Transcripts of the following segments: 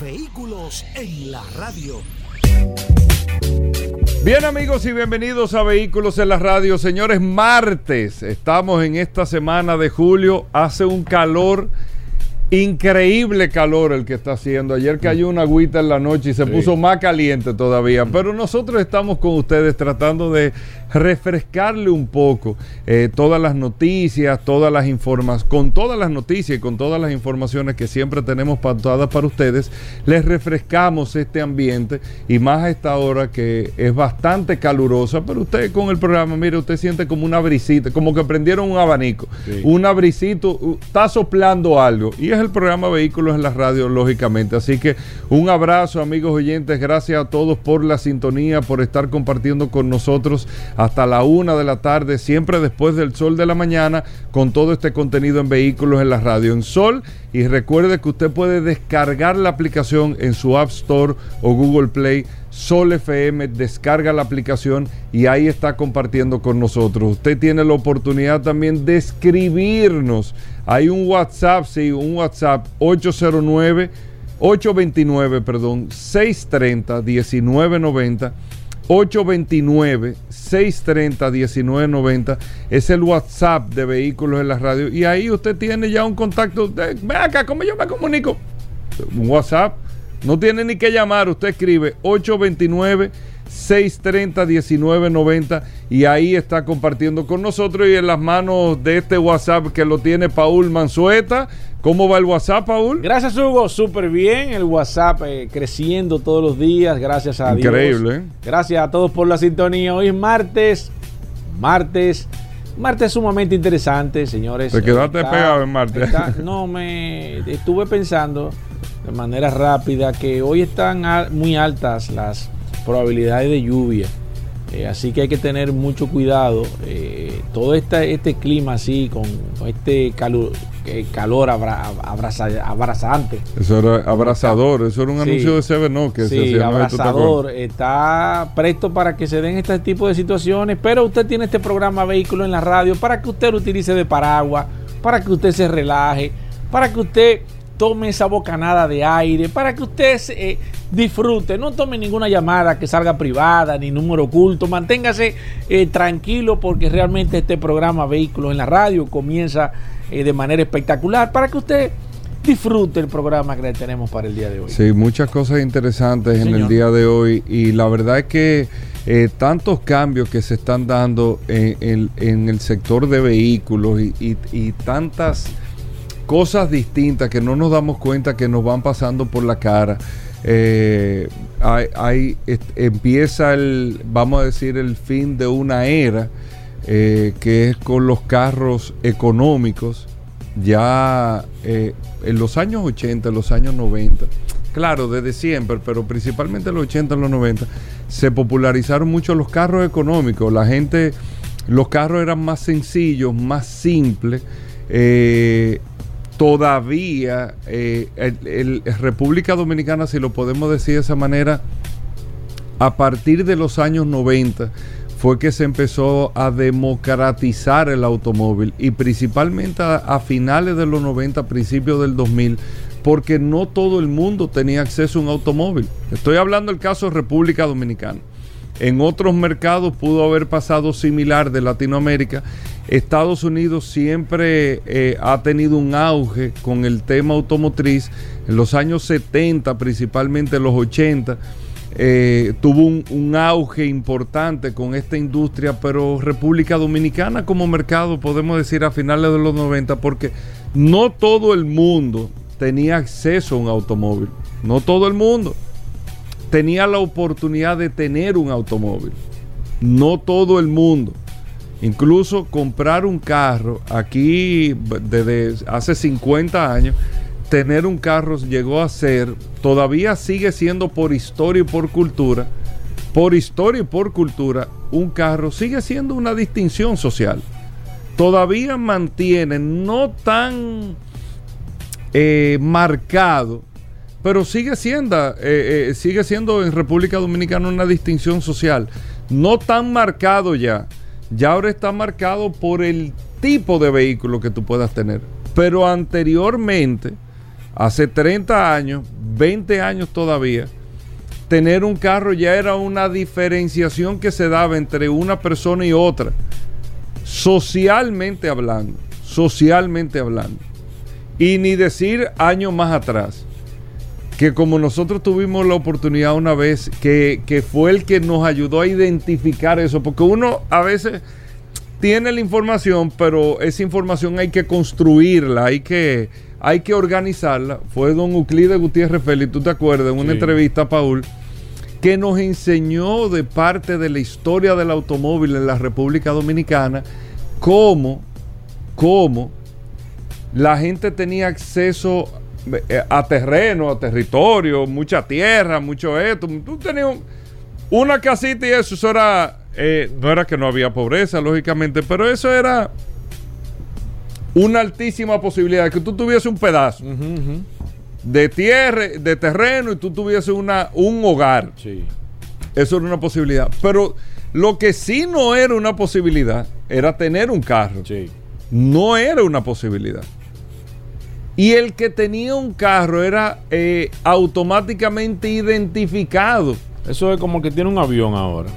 Vehículos en la radio. Bien amigos y bienvenidos a Vehículos en la Radio. Señores, martes, estamos en esta semana de julio, hace un calor, increíble calor el que está haciendo. Ayer cayó una agüita en la noche y se puso más caliente todavía, pero nosotros estamos con ustedes tratando de refrescarle un poco eh, todas las noticias, todas las informaciones, con todas las noticias y con todas las informaciones que siempre tenemos pactadas para ustedes, les refrescamos este ambiente y más a esta hora que es bastante calurosa, pero usted con el programa, mire, usted siente como una brisita, como que prendieron un abanico, una brisita, está soplando algo y es el programa Vehículos en la Radio, lógicamente. Así que un abrazo, amigos oyentes, gracias a todos por la sintonía, por estar compartiendo con nosotros hasta la una de la tarde, siempre después del sol de la mañana, con todo este contenido en vehículos en la radio en sol. Y recuerde que usted puede descargar la aplicación en su App Store o Google Play. Sol FM, descarga la aplicación y ahí está compartiendo con nosotros. Usted tiene la oportunidad también de escribirnos. Hay un WhatsApp, sí, un WhatsApp 809 829, perdón, 630 1990 829-630-1990 es el WhatsApp de Vehículos en la Radio. Y ahí usted tiene ya un contacto. De, Ven acá, ¿cómo yo me comunico? Un WhatsApp. No tiene ni que llamar. Usted escribe 829 630-1990 y ahí está compartiendo con nosotros y en las manos de este WhatsApp que lo tiene Paul Manzueta. ¿Cómo va el WhatsApp, Paul? Gracias, Hugo. Súper bien. El WhatsApp eh, creciendo todos los días. Gracias a Increíble, Dios. ¿eh? Gracias a todos por la sintonía. Hoy es martes. Martes. Martes sumamente interesante, señores. Te quedaste pegado en martes. está- no, me estuve pensando de manera rápida que hoy están muy altas las probabilidades de lluvia. Eh, así que hay que tener mucho cuidado. Eh, todo este, este clima así, con, con este calor, eh, calor abra- abraza- abrazante. Eso era abrazador, eso era un Sí. anuncio de Seven no que Sí, hacía, ¿no? ¿Tú te abrazador. Está presto para que se den este tipo de situaciones, pero usted tiene este programa Vehículo en la radio para que usted lo utilice de paraguas, para que usted se relaje, para que usted tome esa bocanada de aire, para que usted se, eh, disfrute, no tome ninguna llamada que salga privada ni número oculto, manténgase eh, tranquilo porque realmente este programa Vehículos en la radio comienza eh, de manera espectacular para que usted disfrute el programa que le tenemos para el día de hoy. Sí, muchas cosas interesantes en el día de hoy y la verdad es que eh, tantos cambios que se están dando en, en- en el sector de vehículos y, y- y tantas cosas distintas que no nos damos cuenta que nos van pasando por la cara. Eh, hay- empieza el, vamos a decir, el fin de una era eh, que es con los carros económicos ya eh, en los años 80, en los años 90, claro, desde siempre, pero principalmente en los 80, en los 90, se popularizaron mucho los carros económicos. La gente, los carros eran más sencillos, más simples. eh, todavía eh, República Dominicana, si lo podemos decir de esa manera, a partir de los años 90 fue que se empezó a democratizar el automóvil y principalmente a, finales de los 90, principios del 2000, porque no todo el mundo tenía acceso a un automóvil. Estoy hablando del caso de República Dominicana. En otros mercados pudo haber pasado similar de Latinoamérica. Estados Unidos siempre eh, ha tenido un auge con el tema automotriz. En los años 70, principalmente en los 80, eh, tuvo un, un auge importante con esta industria, pero República Dominicana como mercado, podemos decir a finales de los 90, porque no todo el mundo tenía acceso a un automóvil. No todo el mundo tenía la oportunidad de tener un automóvil. No todo el mundo. Incluso comprar un carro aquí desde hace 50 años tener un carro llegó a ser, todavía sigue siendo por historia y por cultura, por historia y por cultura, un carro sigue siendo una distinción social. Todavía mantiene no tan eh, marcado, pero sigue siendo, eh, eh, sigue siendo en República Dominicana una distinción social. No tan marcado ya. Ya ahora está marcado por el tipo de vehículo que tú puedas tener. Pero anteriormente, hace 30 años, 20 años todavía, tener un carro ya era una diferenciación que se daba entre una persona y otra. Socialmente hablando. Socialmente hablando. Y ni decir años más atrás. Que como nosotros tuvimos la oportunidad una vez, que, que fue el que nos ayudó a identificar eso. Porque uno a veces tiene la información, pero esa información hay que construirla, hay que, hay que organizarla. Fue don Euclides Gutiérrez Félix, tú te acuerdas, en una Sí. entrevista a Paul, que nos enseñó de parte de la historia del automóvil en la República Dominicana cómo, cómo la gente tenía acceso eh, a terreno, a territorio, mucha tierra, mucho esto. Tú tenías un- una casita y eso, eso era, eh, no era que no había pobreza, lógicamente, pero eso era una altísima posibilidad de que tú tuviese un pedazo de tierra, de terreno y tú tuviese una, un hogar. Sí. Eso era una posibilidad. Pero lo que sí no era una posibilidad era tener un carro. Sí. No era una posibilidad. Y el que tenía un carro era eh, automáticamente identificado. Eso es como el que tiene un avión ahora.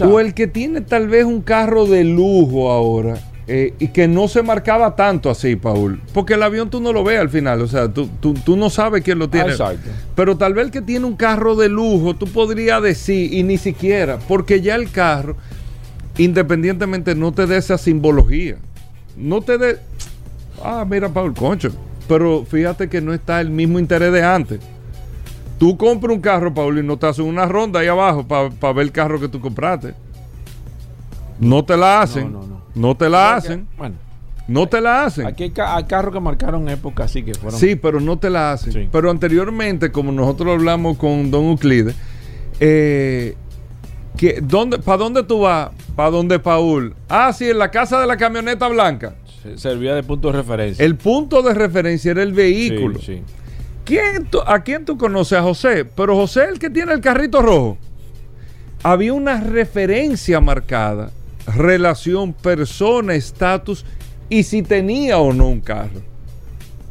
O el que tiene tal vez un carro de lujo ahora. Eh, y que no se marcaba tanto así, Paul. Porque el avión tú no lo ves al final. O sea, tú, tú- tú no sabes quién lo tiene. Ah, exacto. Pero tal vez el que tiene un carro de lujo, tú podrías decir, y ni siquiera, porque ya el carro, independientemente, no te dé esa simbología. No te dé. Ah, mira, Paul, concho. Pero fíjate que no está el mismo interés de antes. Tú compras un carro, Paul, y no te hacen una ronda ahí abajo para ver el carro que tú compraste. No te la hacen. No, no, no. No te la hacen. Bueno, No te la hacen. aquí hay, ca- hay carros que marcaron época así que fueron. Sí, pero no te la hacen. Sí. Pero anteriormente, como nosotros hablamos con Don Euclides, eh, que, ¿dónde, ¿para dónde tú vas? ¿Para dónde, Paul? Ah, sí, en la casa de la camioneta blanca. Se- Servía de punto de referencia. El punto de referencia era el vehículo. Sí, sí. ¿Quién tú- ¿A quién tú conoces? A José. Pero José es el que tiene el carrito rojo. Había una referencia marcada. Relación, persona, estatus y si tenía o no un carro.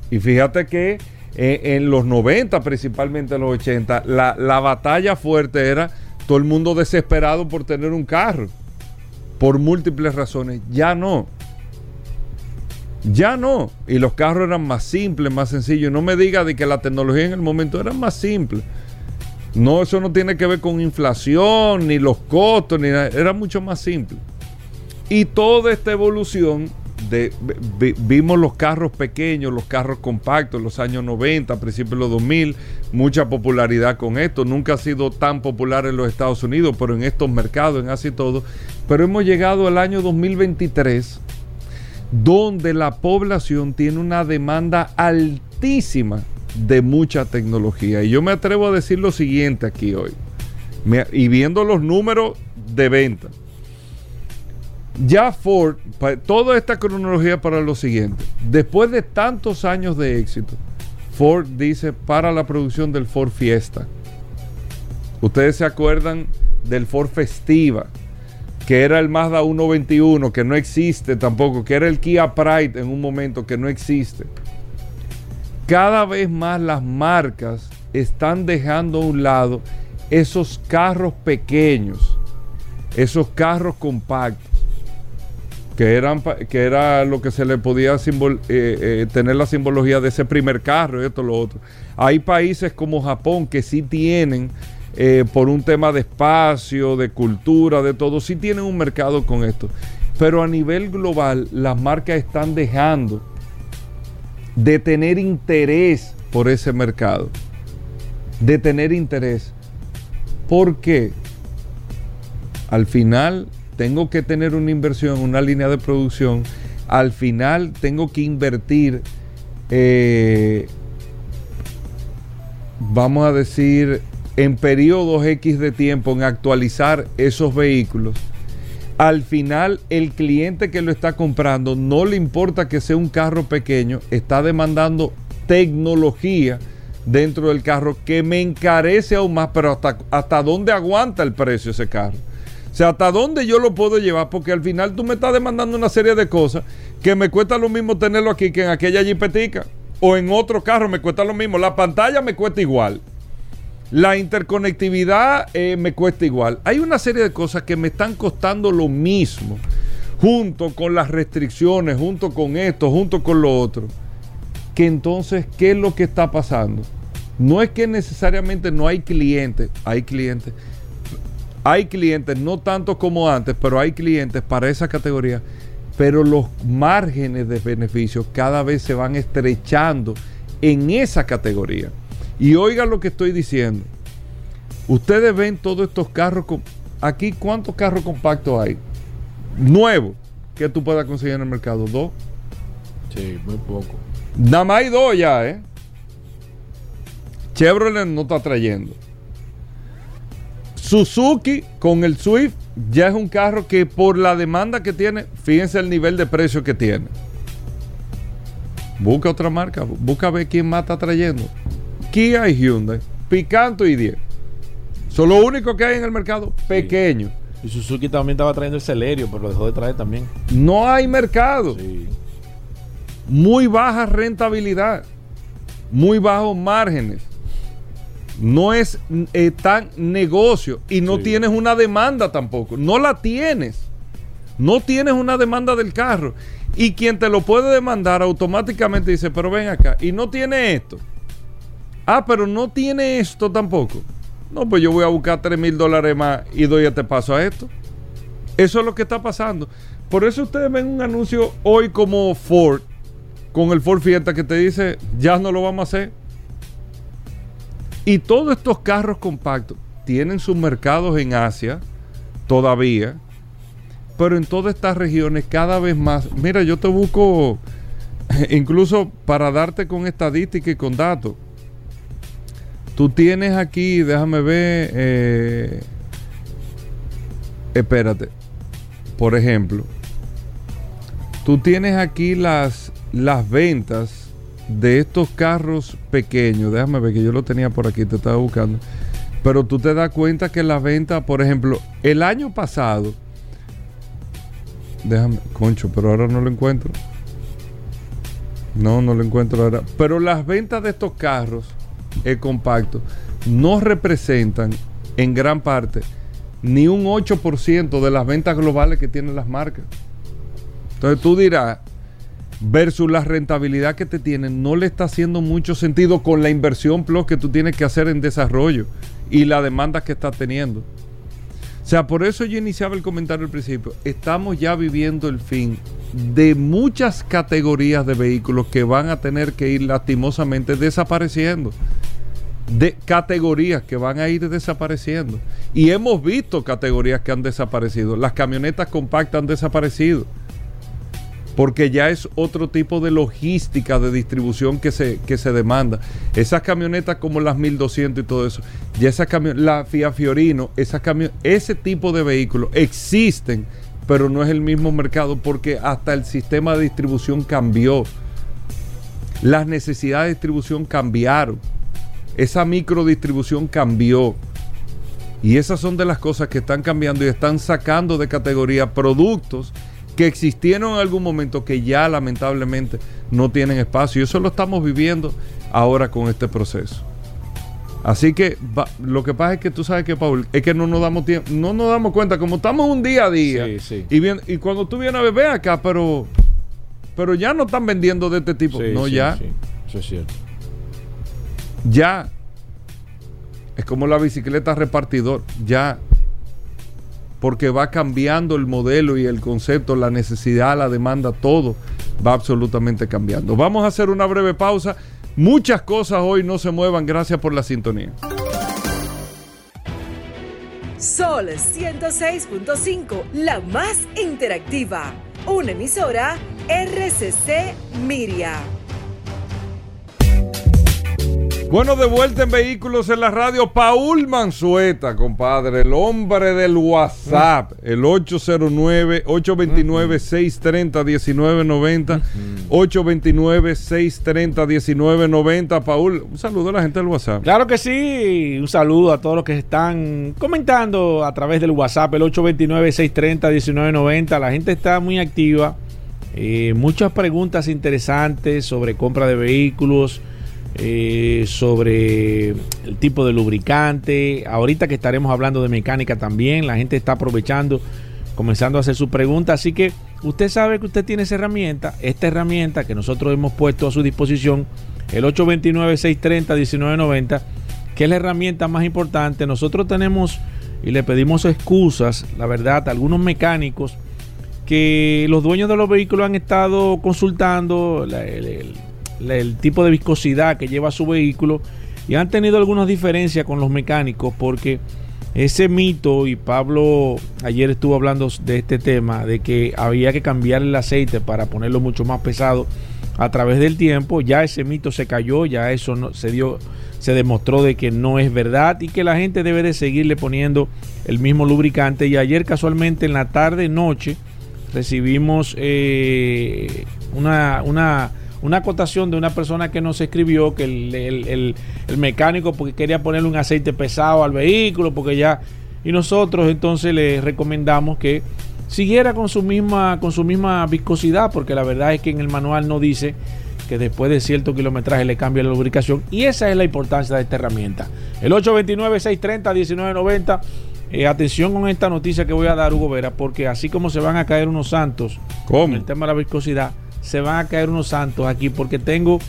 Y fíjate que eh, en los 90, principalmente en los 80, la, la batalla fuerte era todo el mundo desesperado por tener un carro. Por múltiples razones. Ya no. Ya no. Y los carros eran más simples, más sencillos. No me diga de que la tecnología en el momento era más simple. No, eso no tiene que ver con inflación, ni los costos, ni. Era mucho más simple. Y toda esta evolución, de, vi- vimos los carros pequeños, los carros compactos los años 90, principios de los 2000, mucha popularidad con esto. Nunca ha sido tan popular en los Estados Unidos, pero en estos mercados, en Asia y todo. Pero hemos llegado al año 2023 donde la población tiene una demanda altísima de mucha tecnología. Y yo me atrevo a decir lo siguiente aquí hoy, y viendo los números de venta. Ya Ford, toda esta cronología para lo siguiente, después de tantos años de éxito, Ford dice para la producción del Ford Fiesta. Ustedes se acuerdan del Ford Festiva, que era el Mazda 121, que no existe tampoco, que era el Kia Pride en un momento que no existe. Cada vez más las marcas están dejando a un lado esos carros pequeños, esos carros compactos, que, eran, que era lo que se le podía eh, eh, tener la simbología de ese primer carro, esto, lo otro. Hay países como Japón que sí tienen, eh, por un tema de espacio, de cultura, de todo, sí tienen un mercado con esto. Pero a nivel global, las marcas están dejando de tener interés por ese mercado. De tener interés. ¿Por qué? Al final tengo que tener una inversión, una línea de producción. Al final tengo que invertir eh, vamos a decir, en periodos X de tiempo en actualizar esos vehículos, al final el cliente que lo está comprando no le importa que sea un carro pequeño, está demandando tecnología dentro del carro que me encarece aún más, pero hasta, hasta dónde aguanta el precio ese carro. Sea, hasta dónde yo lo puedo llevar, porque al final tú me estás demandando una serie de cosas que me cuesta lo mismo tenerlo aquí que en aquella jipetica. O en otro carro me cuesta lo mismo. La pantalla me cuesta igual. La interconectividad eh, me cuesta igual. Hay una serie de cosas que me están costando lo mismo, junto con las restricciones, junto con esto, junto con lo otro. Que entonces, ¿qué es lo que está pasando? No es que necesariamente no hay clientes, hay clientes. Hay clientes, no tanto como antes, pero hay clientes para esa categoría. Pero los márgenes de beneficio cada vez se van estrechando en esa categoría. Y oigan lo que estoy diciendo. Ustedes ven todos estos carros. Aquí, ¿cuántos carros compactos hay? Nuevos que tú puedas conseguir en el mercado. ¿Dos? Sí, muy poco. Nada más hay dos ya, ¿eh? Chevrolet no está trayendo. Suzuki con el Swift ya es un carro que por la demanda que tiene, fíjense el nivel de precio que tiene. Busca otra marca, busca ver quién más está trayendo. Kia y Hyundai, Picanto y 10. Son lo único que hay en el mercado pequeño. Y Suzuki también estaba trayendo el Celerio, pero lo dejó de traer también. No hay mercado. Sí. Muy baja rentabilidad. Muy bajos márgenes. No es eh, tan negocio. Y no Sí. tienes una demanda tampoco. No la tienes. No tienes una demanda del carro. Y quien te lo puede demandar automáticamente dice, pero ven acá. Y no tiene esto. Ah, pero no tiene esto tampoco. No, pues yo voy a buscar 3 mil dólares más y doy este paso a esto. Eso es lo que está pasando. Por eso ustedes ven un anuncio hoy como Ford, con el Ford Fiesta que te dice, ya no lo vamos a hacer. Y todos estos carros compactos tienen sus mercados en Asia todavía, pero en todas estas regiones cada vez más. Mira, yo te busco incluso para darte con estadística y con datos. Tú tienes aquí, déjame ver, eh, espérate, por ejemplo, tú tienes aquí las, las ventas de estos carros pequeños, déjame ver que yo lo tenía por aquí, te estaba buscando, pero tú te das cuenta que las ventas, por ejemplo, el año pasado, déjame, concho, pero ahora no lo encuentro. No, no lo encuentro ahora. Pero las ventas de estos carros eh, compactos no representan en gran parte ni un 8% de las ventas globales que tienen las marcas. Entonces tú dirás, versus la rentabilidad que te tienen, no le está haciendo mucho sentido con la inversión plus que tú tienes que hacer en desarrollo y la demanda que estás teniendo. O sea, por eso yo iniciaba el comentario al principio. Estamos ya viviendo el fin de muchas categorías de vehículos que van a tener que ir lastimosamente desapareciendo. De categorías que van a ir desapareciendo. Y hemos visto categorías que han desaparecido. Las camionetas compactas han desaparecido. Porque ya es otro tipo de logística de distribución que se, que se demanda. Esas camionetas como las 1200 y todo eso, ya esas camionetas, la Fiat Fiorino, esas ese tipo de vehículos existen, pero no es el mismo mercado porque hasta el sistema de distribución cambió. Las necesidades de distribución cambiaron. Esa microdistribución cambió. Y esas son de las cosas que están cambiando y están sacando de categoría productos que existieron en algún momento que ya lamentablemente no tienen espacio. Y eso lo estamos viviendo ahora con este proceso. Así que va- lo que pasa es que tú sabes que, Paul, es que no nos damos tiempo, no nos damos cuenta, como estamos un día a día. Sí, sí. Y, bien, y cuando tú vienes a beber acá, pero, pero ya no están vendiendo de este tipo. Sí, no, sí, ya. sí. Eso es cierto. Ya. Es como la bicicleta repartidor. Ya. Porque va cambiando el modelo y el concepto, la necesidad, la demanda, todo va absolutamente cambiando. Vamos a hacer una breve pausa. Muchas cosas hoy no se muevan. Gracias por la sintonía. Sol 106.5, la más interactiva. Una emisora RCC Miria. Bueno, de vuelta en Vehículos en la Radio, Paul Manzueta, compadre, el hombre del WhatsApp, el 809-829-630-1990, 829-630-1990. Paul, un saludo a la gente del WhatsApp. Claro que sí, un saludo a todos los que están comentando a través del WhatsApp, el 829-630-1990. La gente está muy activa, eh, muchas preguntas interesantes sobre compra de vehículos eh, sobre el tipo de lubricante. Ahorita que estaremos hablando de mecánica también, la gente está aprovechando, comenzando a hacer sus preguntas. Así que usted sabe que usted tiene esa herramienta, esta herramienta que nosotros hemos puesto a su disposición, el 829-630-1990, que es la herramienta más importante. Nosotros tenemos y le pedimos excusas, la verdad, a algunos mecánicos que los dueños de los vehículos han estado consultando el, el tipo de viscosidad que lleva su vehículo y han tenido algunas diferencias con los mecánicos porque ese mito, y Pablo ayer estuvo hablando de este tema, de que había que cambiar el aceite para ponerlo mucho más pesado a través del tiempo, ya ese mito se cayó, ya eso no, se dio, se demostró de que no es verdad y que la gente debe de seguirle poniendo el mismo lubricante. Y ayer casualmente en la tarde noche recibimos eh, una, una una acotación de una persona que nos escribió que el, el, el, mecánico porque quería ponerle un aceite pesado al vehículo, porque ya... Y nosotros entonces le recomendamos que siguiera con su misma, con su misma viscosidad, porque la verdad es que en el manual no dice que después de cierto kilometraje le cambia la lubricación. Y esa es la importancia de esta herramienta. El 829-630-1990. Eh, atención con esta noticia que voy a dar, Hugo Vera, porque así como se van a caer unos santos con el tema de la viscosidad, se van a caer unos santos aquí porque tengo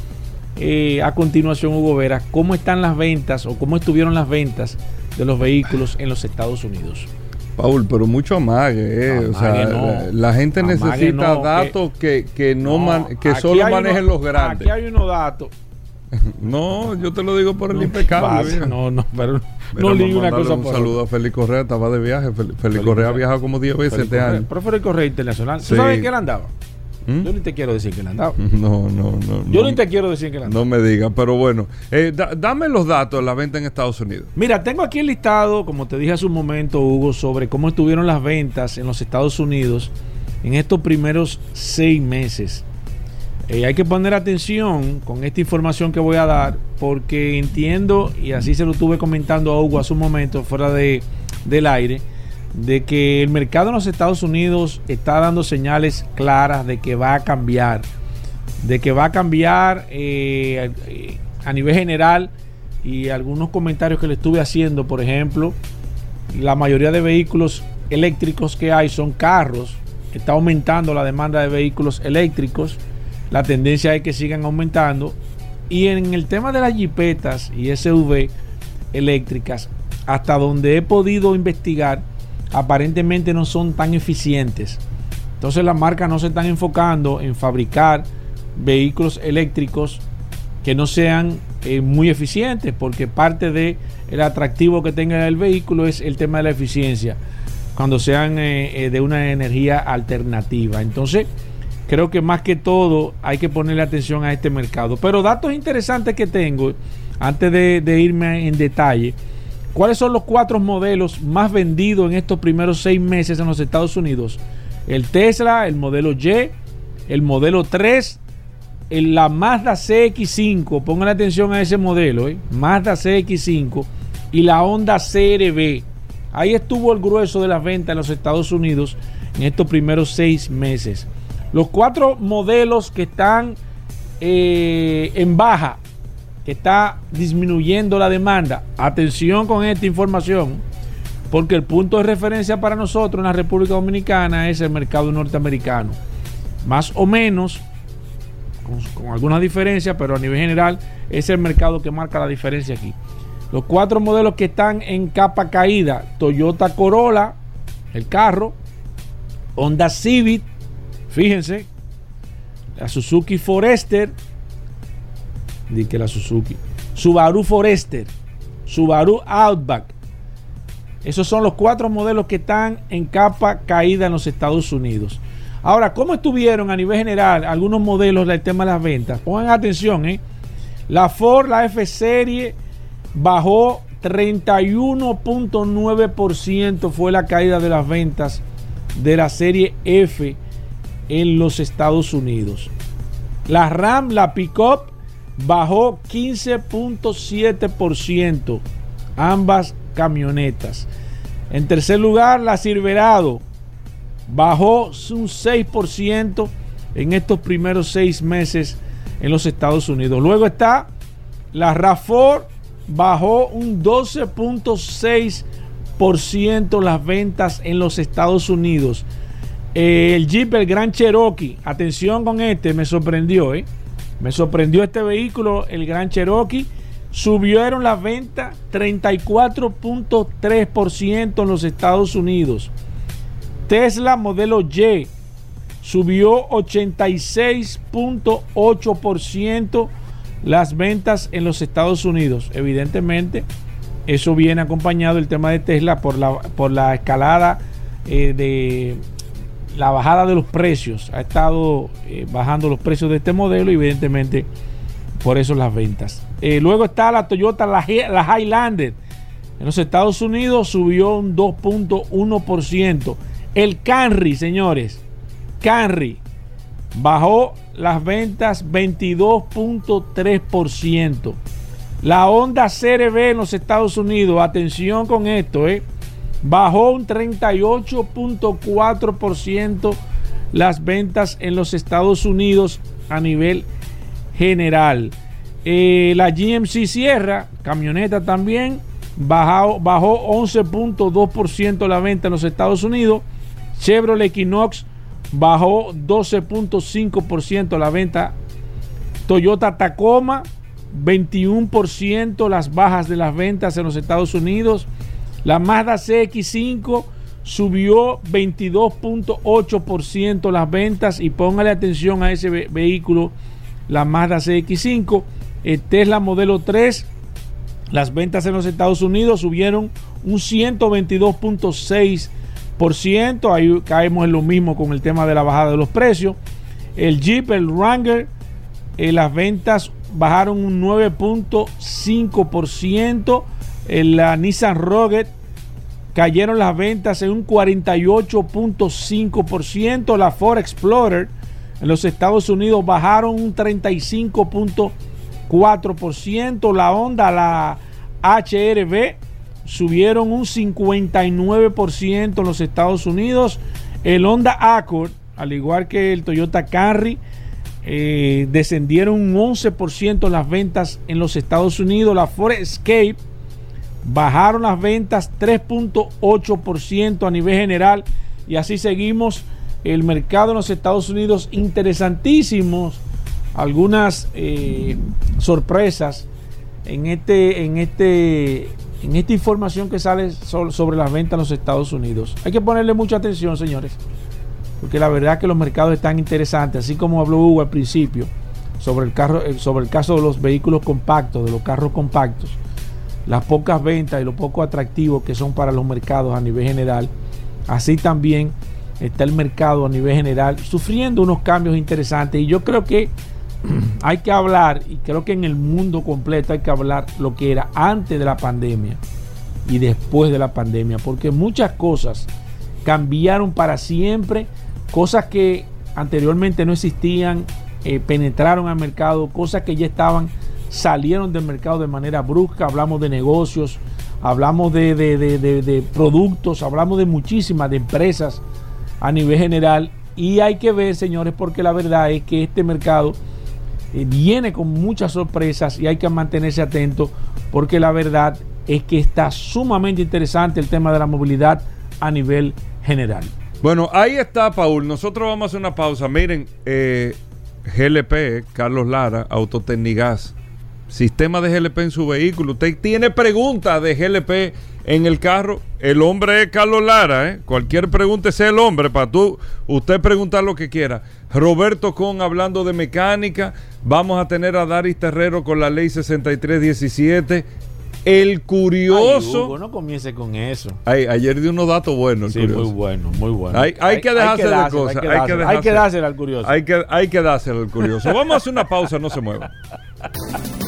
eh, a continuación, Hugo Vera, cómo están las ventas o cómo estuvieron las ventas de los vehículos en los Estados Unidos. Paul, pero mucho amague, eh. o sea, la, gente necesita datos que, que, no, que solo manejen los grandes. Aquí hay unos datos. no, yo te lo digo por el impecable. no, no, pero no digo una cosa Un saludo a Félix Correa, estaba de viaje. Félix, Correa ha viajado como 10 veces este año. Pero Félix Correa Internacional. ¿Tú sabes que él andaba? ¿Mm? Yo ni te quiero decir que le andaba. No, no, no. Yo ni te quiero decir que le andaba. No me digas, pero bueno. Eh, dame los datos de la venta en Estados Unidos. Mira, tengo aquí el listado, como te dije hace un momento, Hugo, sobre cómo estuvieron las ventas en los Estados Unidos en estos primeros seis meses. Eh, hay que poner atención con esta información que voy a dar, porque entiendo, y así se lo estuve comentando a Hugo hace un momento, fuera de, del aire de que el mercado en los Estados Unidos está dando señales claras de que va a cambiar, de que va a cambiar eh, a nivel general y algunos comentarios que le estuve haciendo, por ejemplo, la mayoría de vehículos eléctricos que hay son carros, está aumentando la demanda de vehículos eléctricos, la tendencia es que sigan aumentando y en el tema de las jipetas y SUV eléctricas, hasta donde he podido investigar, aparentemente no son tan eficientes. Entonces las marcas no se están enfocando en fabricar vehículos eléctricos que no sean eh, muy eficientes, porque parte de el atractivo que tenga el vehículo es el tema de la eficiencia, cuando sean eh, eh, de una energía alternativa. Entonces, creo que más que todo hay que ponerle atención a este mercado. Pero datos interesantes que tengo, antes de irme en detalle, ¿Cuáles son los cuatro modelos más vendidos en estos primeros seis meses en los Estados Unidos? El Tesla, el modelo Y, el modelo 3, el, la Mazda CX5, pongan atención a ese modelo, ¿eh? Mazda CX5 y la Honda CRB. Ahí estuvo el grueso de las ventas en los Estados Unidos en estos primeros seis meses. Los cuatro modelos que están eh, en baja está disminuyendo la demanda. Atención con esta información, porque el punto de referencia para nosotros en la República Dominicana es el mercado norteamericano. Más o menos, con, con algunas diferencias, pero a nivel general es el mercado que marca la diferencia aquí. Los cuatro modelos que están en capa caída, Toyota Corolla, el carro, Honda Civic, fíjense, la Suzuki Forester, Di que la Suzuki. Subaru Forester. Subaru Outback. Esos son los cuatro modelos que están en capa caída en los Estados Unidos. Ahora, ¿cómo estuvieron a nivel general algunos modelos del tema de las ventas? Pongan atención, ¿eh? La Ford, la F Serie, bajó 31.9% fue la caída de las ventas de la serie F en los Estados Unidos. La RAM, la Pickup, bajó 15.7%, ambas camionetas. En tercer lugar, la Silverado bajó un 6% en estos primeros seis meses en los Estados Unidos. Luego está la RAFOR, bajó un 12.6% las ventas en los Estados Unidos. El Jeep, el Gran Cherokee, atención con este, me sorprendió, ¿eh? Me sorprendió este vehículo, el Gran Cherokee. Subieron las ventas 34.3% en los Estados Unidos. Tesla modelo Y subió 86.8% las ventas en los Estados Unidos. Evidentemente, eso viene acompañado del tema de Tesla por la, por la escalada eh, de la bajada de los precios. Ha estado eh, bajando los precios de este modelo y evidentemente por eso las ventas. Eh, luego está la Toyota, la, la Highlander. En los Estados Unidos subió un 2.1%. El Camry, señores, Camry bajó las ventas 22.3%. La Honda CRB en los Estados Unidos, atención con esto, eh, bajó un 38.4% las ventas en los Estados Unidos a nivel general. Eh, la GMC Sierra, camioneta también, bajó, bajó 11.2% la venta en los Estados Unidos. Chevrolet Equinox bajó 12.5% la venta. Toyota Tacoma, 21% las bajas de las ventas en los Estados Unidos. La Mazda CX5 subió 22.8% las ventas y póngale atención a ese vehículo, la Mazda CX5. El Tesla modelo 3, las ventas en los Estados Unidos subieron un 122.6%. Ahí caemos en lo mismo con el tema de la bajada de los precios. El Jeep, el Wrangler, eh, las ventas bajaron un 9.5%. En la Nissan Rogue cayeron las ventas en un 48.5%. La Ford Explorer en los Estados Unidos bajaron un 35.4%. La Honda, la HRB, subieron un 59% en los Estados Unidos. El Honda Accord, al igual que el Toyota Camry, eh, descendieron un 11% las ventas en los Estados Unidos. La Ford Escape bajaron las ventas 3.8% a nivel general. Y así seguimos. El mercado en los Estados Unidos interesantísimos. Algunas eh, sorpresas en, este, en, este, en esta información que sale sobre las ventas en los Estados Unidos. Hay que ponerle mucha atención, señores porque la verdad que los mercados están interesantes, así como habló Hugo al principio sobre el, eh, sobre el caso de los vehículos compactos, de los carros compactos, las pocas ventas y lo poco atractivos que son para los mercados a nivel general, así también está el mercado a nivel general sufriendo unos cambios interesantes. Y yo creo que hay que hablar, y creo que en el mundo completo hay que hablar lo que era antes de la pandemia y después de la pandemia, porque muchas cosas cambiaron para siempre cosas que anteriormente no existían, eh, penetraron al mercado, cosas que ya estaban, salieron del mercado de manera brusca, hablamos de negocios, hablamos de, de, productos, hablamos de muchísimas, de empresas a nivel general y hay que ver, señores, porque la verdad es que este mercado eh, viene con muchas sorpresas y hay que mantenerse atento porque la verdad es que está sumamente interesante el tema de la movilidad a nivel general. Bueno, ahí está, Paul. Nosotros vamos a hacer una pausa. Miren, eh, GLP, Carlos Lara, Autotecnigas, sistema de GLP en su vehículo. Usted tiene preguntas de GLP en el carro. El hombre es Carlos Lara, ¿eh? Cualquier pregunta sea el hombre para tú, usted preguntar lo que quiera. Roberto Con hablando de mecánica. Vamos a tener a Daris Terrero con la ley 6317 el curioso. Ay, no comience con eso. ayer di unos datos buenos. Sí, muy bueno, muy bueno. Hay, que dejarse de cosas. Hay que, dársela al curioso. Hay que, hay que dársela al curioso. Vamos a hacer una pausa, no se mueva.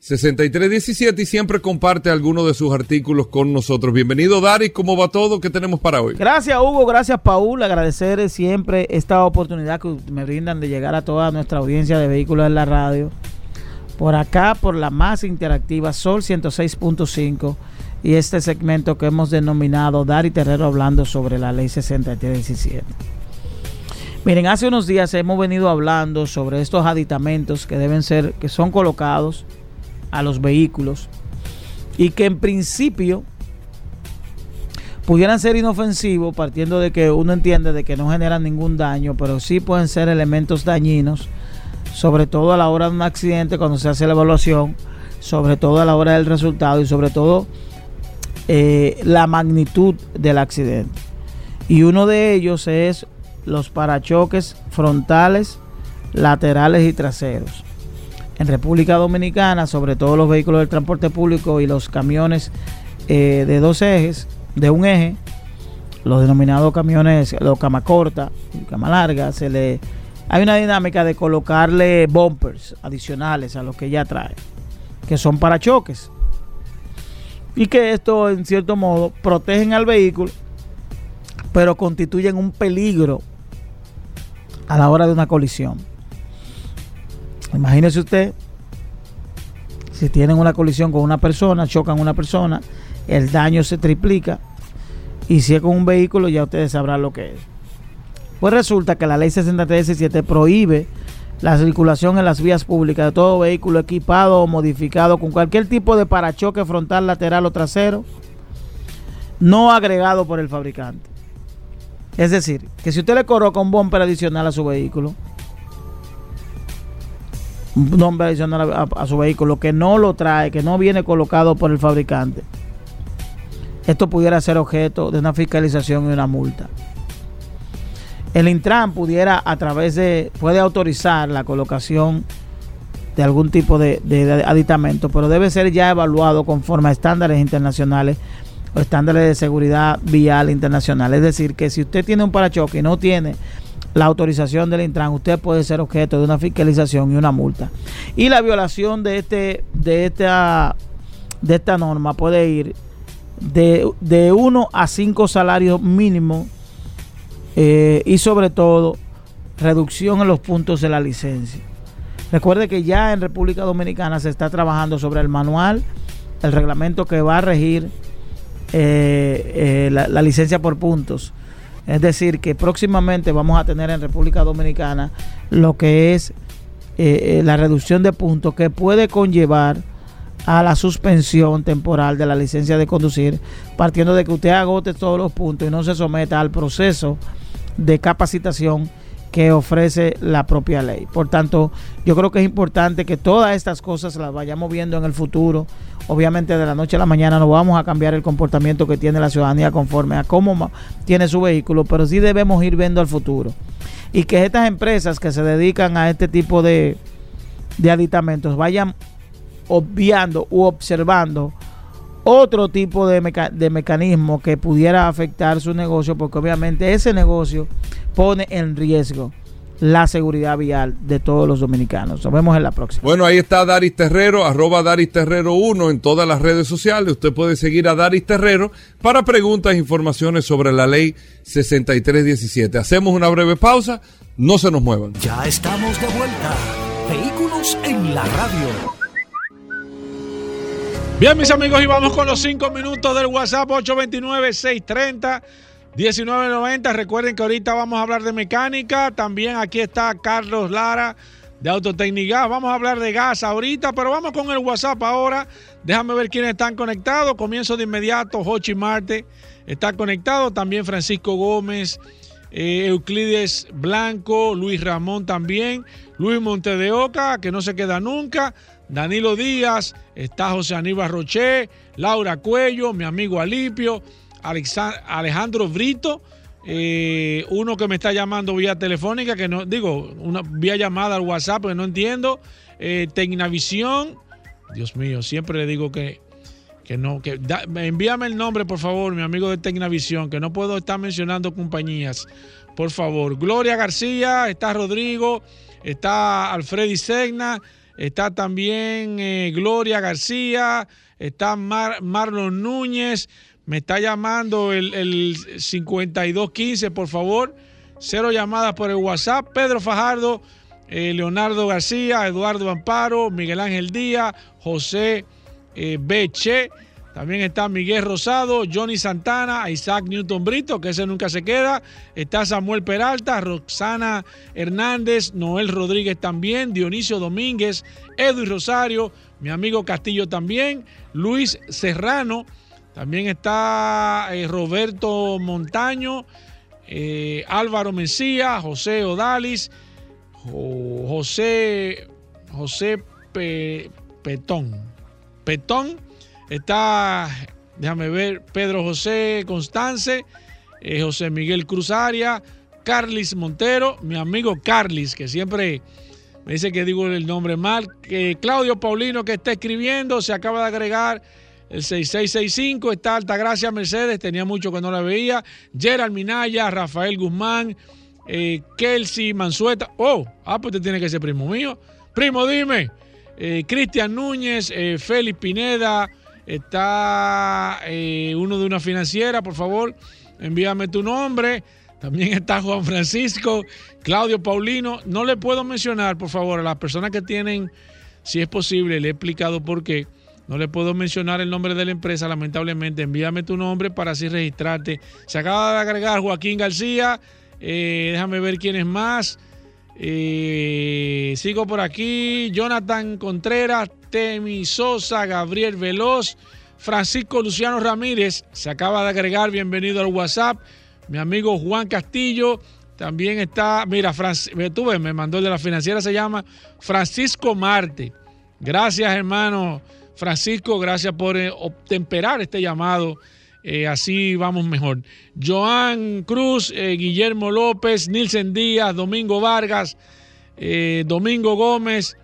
6317 y siempre comparte algunos de sus artículos con nosotros. Bienvenido, Dari. ¿Cómo va todo? ¿Qué tenemos para hoy? Gracias, Hugo. Gracias, Paul. Agradecer siempre esta oportunidad que me brindan de llegar a toda nuestra audiencia de vehículos en la radio. Por acá, por la más interactiva Sol 106.5 y este segmento que hemos denominado Dari Terrero hablando sobre la ley 6317. Miren, hace unos días hemos venido hablando sobre estos aditamentos que deben ser, que son colocados a los vehículos y que en principio pudieran ser inofensivos partiendo de que uno entiende de que no generan ningún daño, pero sí pueden ser elementos dañinos, sobre todo a la hora de un accidente cuando se hace la evaluación, sobre todo a la hora del resultado y sobre todo eh, la magnitud del accidente. Y uno de ellos es los parachoques frontales, laterales y traseros en República Dominicana, sobre todo los vehículos del transporte público y los camiones eh, de dos ejes, de un eje, los denominados camiones, los cama corta cama larga, se le hay una dinámica de colocarle bumpers adicionales a los que ya trae, que son parachoques. Y que esto, en cierto modo, protegen al vehículo, pero constituyen un peligro a la hora de una colisión. Imagínese usted, si tienen una colisión con una persona, chocan una persona, el daño se triplica. Y si es con un vehículo, ya ustedes sabrán lo que es. Pues resulta que la ley 6317 prohíbe la circulación en las vías públicas de todo vehículo equipado o modificado con cualquier tipo de parachoque frontal, lateral o trasero, no agregado por el fabricante. Es decir, que si usted le coloca un bumper adicional a su vehículo, nombre adicional a, su vehículo que no lo trae, que no viene colocado por el fabricante, esto pudiera ser objeto de una fiscalización y una multa. El Intran pudiera a través de, puede autorizar la colocación de algún tipo de, de, aditamento, pero debe ser ya evaluado conforme a estándares internacionales o estándares de seguridad vial internacional. Es decir, que si usted tiene un parachoque y no tiene la autorización del Intran, usted puede ser objeto de una fiscalización y una multa. Y la violación de este de esta de esta norma puede ir de, de uno a cinco salarios mínimos eh, y sobre todo reducción en los puntos de la licencia. Recuerde que ya en República Dominicana se está trabajando sobre el manual, el reglamento que va a regir eh, eh, la licencia por puntos es decir, que próximamente vamos a tener en República Dominicana lo que es eh, eh, la reducción de puntos que puede conllevar a la suspensión temporal de la licencia de conducir, partiendo de que usted agote todos los puntos y no se someta al proceso de capacitación que ofrece la propia ley. Por tanto, yo creo que es importante que todas estas cosas las vayamos viendo en el futuro. Obviamente de la noche a la mañana no vamos a cambiar el comportamiento que tiene la ciudadanía conforme a cómo tiene su vehículo, pero sí debemos ir viendo al futuro. Y que estas empresas que se dedican a este tipo de, de aditamentos vayan obviando u observando otro tipo de, de mecanismo que pudiera afectar su negocio, porque obviamente ese negocio pone en riesgo la seguridad vial de todos los dominicanos. Nos vemos en la próxima. Bueno, ahí está Daris Terrero, arroba Daris Terrero 1 en todas las redes sociales. Usted puede seguir a Daris Terrero para preguntas e informaciones sobre la ley 6317. Hacemos una breve pausa, no se nos muevan. Ya estamos de vuelta. Vehículos en la radio. Bien, mis amigos, y vamos con los cinco minutos del WhatsApp 829-630-1990. Recuerden que ahorita vamos a hablar de mecánica. También aquí está Carlos Lara de Autotécnica. Vamos a hablar de gas ahorita, pero vamos con el WhatsApp ahora. Déjame ver quiénes están conectados. Comienzo de inmediato. Jochi Marte está conectado. También Francisco Gómez. Eh, Euclides Blanco, Luis Ramón también, Luis Montedeoca, que no se queda nunca, Danilo Díaz, está José Aníbal Roché, Laura Cuello, mi amigo Alipio, Alejandro Brito, eh, uno que me está llamando vía telefónica, que no, digo, una vía llamada al WhatsApp, que no entiendo. Eh, Tecnavisión, Dios mío, siempre le digo que, que no, que envíame el nombre, por favor, mi amigo de Tecnavisión, que no puedo estar mencionando compañías. Por favor, Gloria García, está Rodrigo, está Alfredi Segna, está también eh, Gloria García, está Mar- Marlon Núñez, me está llamando el, el 5215, por favor, cero llamadas por el WhatsApp, Pedro Fajardo, eh, Leonardo García, Eduardo Amparo, Miguel Ángel Díaz, José eh, B. Che, también está Miguel Rosado, Johnny Santana, Isaac Newton Brito, que ese nunca se queda. Está Samuel Peralta, Roxana Hernández, Noel Rodríguez también, Dionisio Domínguez, Edwin Rosario, mi amigo Castillo también, Luis Serrano, también está eh, Roberto Montaño, eh, Álvaro Mencía, José Odalis, Jo- José, José Pe- Petón. Petón. Está, déjame ver, Pedro José Constance, eh, José Miguel Cruz Aria, Carlis Montero, mi amigo Carlis, que siempre me dice que digo el nombre mal, Claudio Paulino que está escribiendo, se acaba de agregar el 6665, está Altagracia Mercedes, tenía mucho que no la veía, Gerald Minaya, Rafael Guzmán, eh, Kelsey Mansueta, oh, ah, pues te tiene que ser primo mío, primo dime, eh, Cristian Núñez, eh, Félix Pineda, está eh, uno de una financiera, por favor, envíame tu nombre. También está Juan Francisco, Claudio Paulino. No le puedo mencionar, por favor, a las personas que tienen, si es posible, le he explicado por qué. No le puedo mencionar el nombre de la empresa, lamentablemente. Envíame tu nombre para así registrarte. Se acaba de agregar Joaquín García. Eh, déjame ver quién es más. Eh, sigo por aquí. Jonathan Contreras, Temi Sosa, Gabriel Veloz, Francisco Luciano Ramírez. Se acaba de agregar. Bienvenido al WhatsApp. Mi amigo Juan Castillo. También está, mira, Francis, tú me mandó el de la financiera, se llama Francisco Marte. Gracias, hermano Francisco, gracias por eh, obtemperar este llamado. Eh, así vamos mejor. Joan Cruz, eh, Guillermo López, Nilsen Díaz, Domingo Vargas, Domingo Gómez.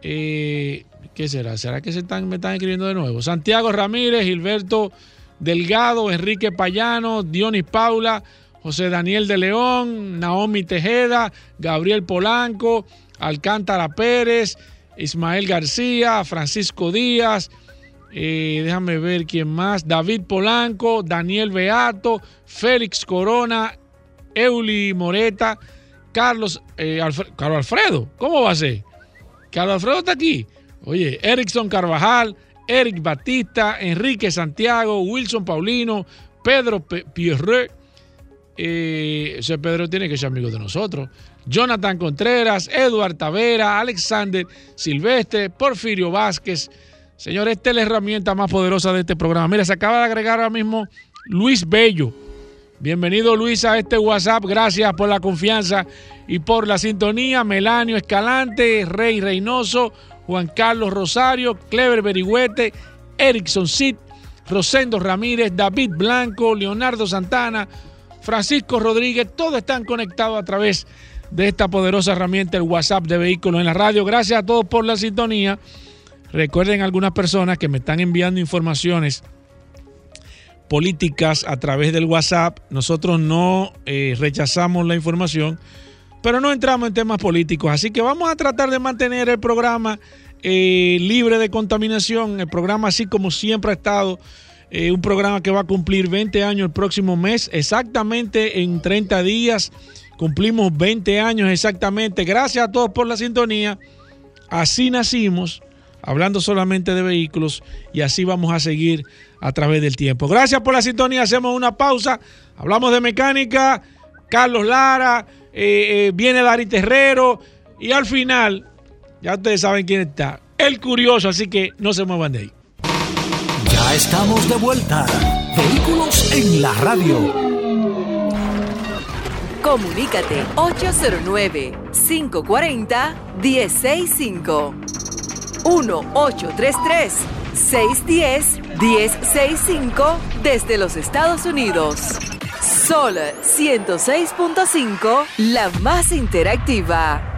¿Qué será? ¿Será que se están, me están escribiendo de nuevo? Santiago Ramírez, Gilberto Delgado, Enrique Payano, Dionis Paula, José Daniel de León, Naomi Tejeda, Gabriel Polanco, Alcántara Pérez, Ismael García, Francisco Díaz, eh, déjame ver quién más, David Polanco, Daniel Beato, Félix Corona, Euli Moreta, Carlos, eh, Carlos Alfredo, ¿cómo va a ser? Carlos Alfredo está aquí. Oye, Erickson Carvajal, Eric Batista, Enrique Santiago, Wilson Paulino, Pedro Pe- Pierre, eh, ese Pedro tiene que ser amigo de nosotros. Jonathan Contreras, Eduard Tavera, Alexander Silvestre, Porfirio Vázquez. Señor, esta es la herramienta más poderosa de este programa. Mira, se acaba de agregar ahora mismo Luis Bello. Bienvenido Luis a este WhatsApp. Gracias por la confianza y por la sintonía. Melanio Escalante, Rey Reynoso, Juan Carlos Rosario, Clever Berigüete, Erickson Cid, Rosendo Ramírez, David Blanco, Leonardo Santana, Francisco Rodríguez, todos están conectados a través de esta poderosa herramienta, el WhatsApp de Vehículos en la Radio. Gracias a todos por la sintonía. Recuerden algunas personas que me están enviando informaciones políticas a través del WhatsApp. Nosotros no eh, rechazamos la información, pero no entramos en temas políticos. Así que vamos a tratar de mantener el programa eh, libre de contaminación. El programa, así como siempre ha estado, eh, un programa que va a cumplir 20 años el próximo mes, exactamente en 30 días. Cumplimos 20 años exactamente. Gracias a todos por la sintonía. Así nacimos, hablando solamente de vehículos, y así vamos a seguir a través del tiempo. Gracias por la sintonía. Hacemos una pausa. Hablamos de mecánica. Carlos Lara, eh, eh, viene Dari Terrero, y al final, ya ustedes saben quién está. El curioso, así que no se muevan de ahí. Estamos de vuelta. Vehículos en la radio. Comunícate 809-540-1065. 1-833-610-1065 de desde los Estados Unidos. Sol 106.5, la más interactiva.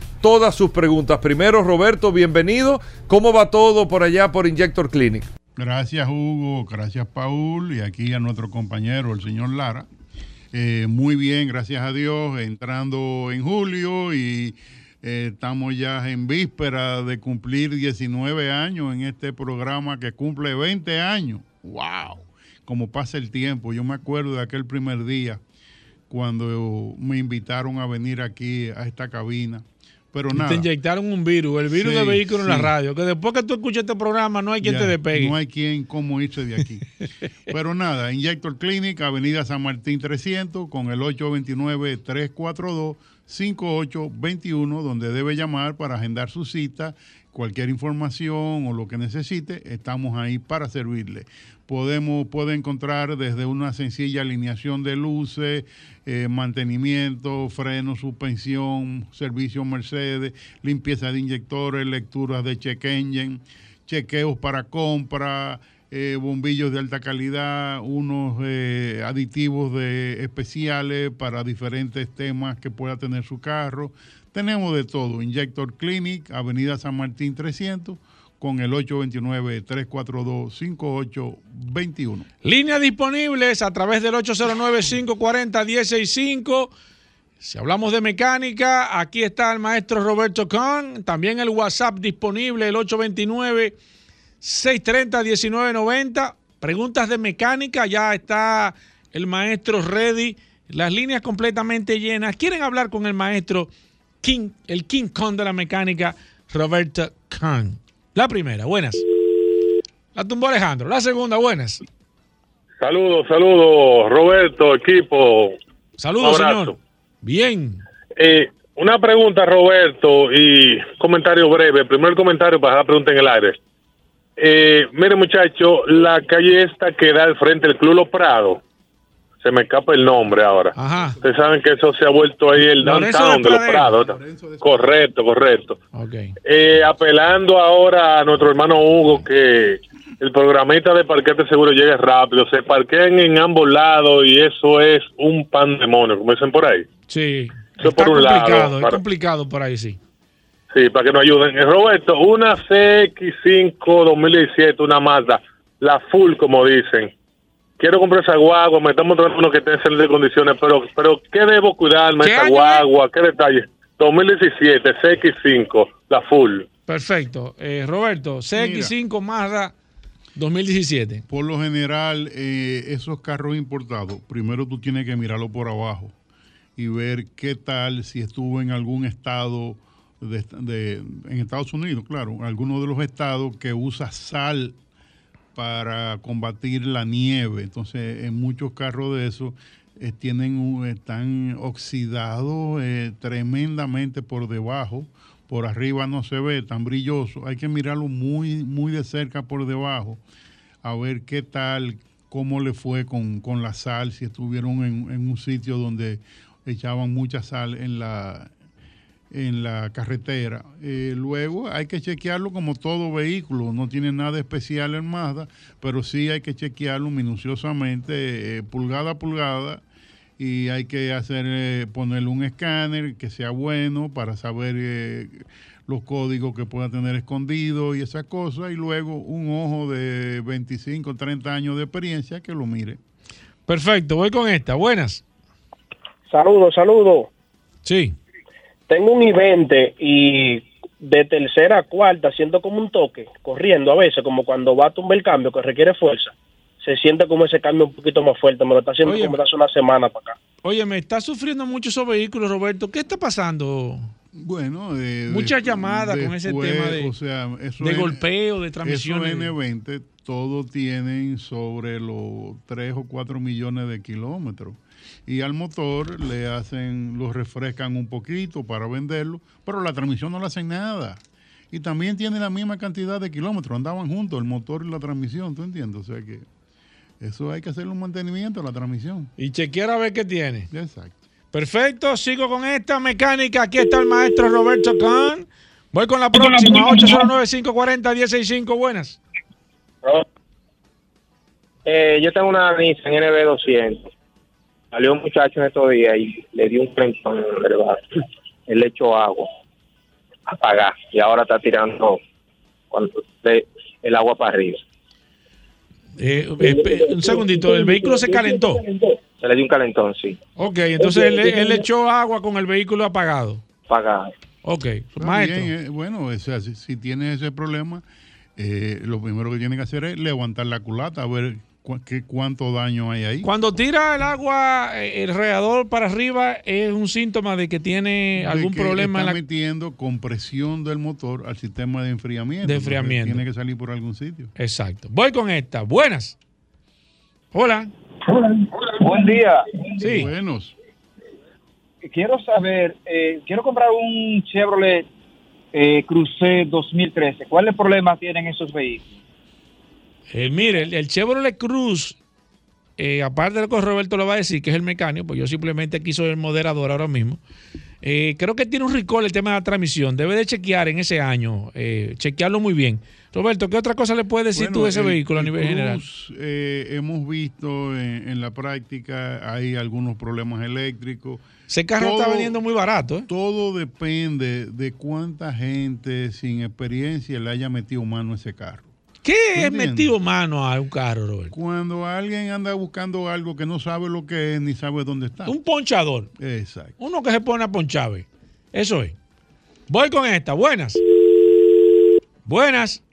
todas sus preguntas. Primero, Roberto, bienvenido. ¿Cómo va todo por allá por Injector Clinic? Gracias, Hugo. Gracias, Paul. Y aquí a nuestro compañero, el señor Lara. Eh, muy bien, gracias a Dios. Entrando en julio y eh, estamos ya en víspera de cumplir 19 años en este programa que cumple 20 años. ¡Wow! Como pasa el tiempo. Yo me acuerdo de aquel primer día cuando me invitaron a venir aquí a esta cabina pero nada. Te inyectaron un virus, el virus Sí, de vehículo en la radio. Que después que tú escuches este programa, no hay quien Ya, te despegue. No hay quien cómo irse de aquí. Pero nada, Injector Clinic, Avenida San Martín 300, con el 829-342-5821, donde debe llamar para agendar su cita. Cualquier información o lo que necesite, estamos ahí para servirle. Podemos, puede encontrar desde una sencilla alineación de luces, eh, mantenimiento, freno, suspensión, servicio Mercedes, limpieza de inyectores, lecturas de check engine, chequeos para compra, eh, bombillos de alta calidad, unos eh, aditivos especiales para diferentes temas que pueda tener su carro. Tenemos de todo. Injector Clinic, Avenida San Martín 300, con el 829-342-5821. Líneas disponibles a través del 809-540-165. Si hablamos de mecánica, aquí está el maestro Roberto Kahn. También el WhatsApp disponible, el 829-630-1990. Preguntas de mecánica, ya está el maestro ready. Las líneas completamente llenas. ¿Quieren hablar con el maestro King, el King Kong de la mecánica, Roberto Kahn? La primera, buenas. La tumbó Alejandro. La segunda, buenas. Saludos, saludos, Roberto, equipo. Saludos, señor. Bien. Eh, una pregunta, Roberto, y comentario breve. Primer comentario para dejar la pregunta en el aire. Eh, mire, muchacho, la calle esta que da al frente del Club Los Prados, se me escapa el nombre ahora. Ajá. Ustedes saben que eso se ha vuelto ahí el Lorenzo downtown de de Los. Prados. Correcto, correcto. Ok. Eh, apelando ahora a nuestro hermano Hugo que el programita de parquete seguro llegue rápido, se parquean en ambos lados y eso es un pandemonio, como dicen por ahí. Sí. Eso Está por un lado, es para- complicado por ahí, sí. Sí, para que nos ayuden. Eh, Roberto, una CX5 2017, una Mazda, la full, como dicen. Quiero comprar esa guagua, me están mostrando uno que esté en excelentes condiciones, pero, pero ¿qué debo cuidarme ¿Qué esa año es? guagua? ¿Qué detalle? 2017, CX5, la full. Perfecto. Eh, Roberto, CX5 Mazda 2017. Por lo general, eh, esos carros importados, primero tú tienes que mirarlo por abajo y ver qué tal si estuvo en algún estado de, de- en Estados Unidos, claro, alguno de los estados que usa sal para combatir la nieve. Entonces, en muchos carros de esos eh, tienen un- están oxidados eh, tremendamente por debajo. Por arriba no se ve tan brilloso. Hay que mirarlo muy, muy de cerca por debajo a ver qué tal, cómo le fue con, con la sal, si estuvieron en, en un sitio donde echaban mucha sal en la, en la carretera. Eh, luego hay que chequearlo como todo vehículo, no tiene nada especial en Mazda, pero sí hay que chequearlo minuciosamente, eh, pulgada a pulgada, y hay que hacer eh, ponerle un escáner que sea bueno para saber eh, los códigos que pueda tener escondido y esas cosas, y luego un ojo de 25, 30 años de experiencia que lo mire. Perfecto, voy con esta. Buenas. Saludos, saludos. Sí. Tengo un I-20 y de tercera a cuarta siento como un toque, corriendo a veces, como cuando va a tumbar el cambio que requiere fuerza. Se siente como ese cambio un poquito más fuerte. Me lo está haciendo Oye. como hace una semana para acá. Oye, me está sufriendo mucho esos vehículos, Roberto. ¿Qué está pasando? Bueno, de- Muchas de- llamadas con ese después, tema de- o sea, eso de es- golpeo, de transmisiones. Eso N20 todos tienen sobre los 3 o 4 millones de kilómetros. Y al motor le hacen, lo refrescan un poquito para venderlo, pero la transmisión no le hacen nada. Y también tiene la misma cantidad de kilómetros, andaban juntos, el motor y la transmisión, ¿tú entiendes? O sea que eso hay que hacerle un mantenimiento a la transmisión. Y chequear a ver qué tiene. Exacto. Perfecto, sigo con esta mecánica. Aquí está el maestro Roberto Kahn. Voy con la próxima, 809-540-165. Buenas. Eh, yo tengo una Nissan NB200. Salió un muchacho en estos días y le dio un frentón en el. Él le echó agua, apagar, y ahora está tirando cuando le- el agua para arriba. Eh, eh, un segundito, el vehículo se calentó. Se le dio un calentón, sí. Ok, entonces él, él echó agua con el vehículo apagado. Apagado. Ok, Está maestro. bien, eh, bueno, o sea, si, si tiene ese problema, eh, lo primero que tiene que hacer es levantar la culata, a ver cu- qué, cuánto daño hay ahí. Cuando tira el agua, eh, el radiador para arriba, es un síntoma de que tiene De algún que problema en está la... metiendo compresión del motor al sistema de enfriamiento. De enfriamiento. Tiene que salir por algún sitio. Exacto. Voy con esta. Buenas. Hola. Buen día. Sí. Buenos. Quiero saber, eh, quiero comprar un Chevrolet eh, Cruze 2013. ¿Cuáles problemas tienen esos vehículos? Eh, mire, el, el Chevrolet Cruz, eh, aparte de lo que Roberto lo va a decir, que es el mecánico, pues yo simplemente aquí soy el moderador ahora mismo. Eh, creo que tiene un recall el tema de la transmisión. Debe de chequear en ese año, chequearlo muy bien. Roberto, ¿qué otra cosa le puedes decir Bueno, tú de ese el- vehículo a el nivel general? Cruz, hemos visto en, en la práctica, hay algunos problemas eléctricos. Ese carro está vendiendo muy barato. ¿eh? Todo depende de cuánta gente sin experiencia le haya metido mano a ese carro. ¿Qué es metido mano a un carro, Roberto? Cuando alguien anda buscando algo que no sabe lo que es ni sabe dónde está. Un ponchador. Exacto. Uno que se pone a ponchar. ¿ve? Eso es. Voy con esta. Buenas. Buenas.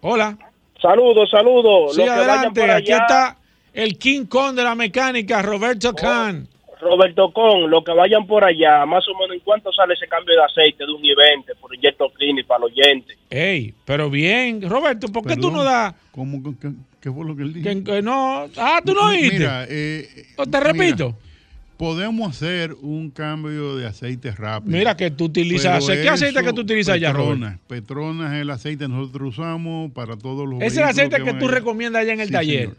Hola. Saludos, saludos. Sí, Los que vayan adelante. Aquí está el King Kong de la mecánica, Roberto Khan. Roberto Con, los que vayan por allá, más o menos en cuánto sale ese cambio de aceite de un I-20 por Injecto Clinic para los oyentes. Ey, pero bien. Roberto, ¿por qué tú no das? ¿Cómo, que- que- ¿Qué fue lo que él dijo? Que, que no. Ah, tú no oíste. Mira, eh, Te repito. mira, podemos hacer un cambio de aceite rápido. Mira que tú utilizas. ¿Qué aceite eso, que tú utilizas allá, Roberto? Petronas. Petronas es el aceite que nosotros usamos para todos los Ese es el aceite que tú allá. recomiendas allá en el Sí, taller. señor.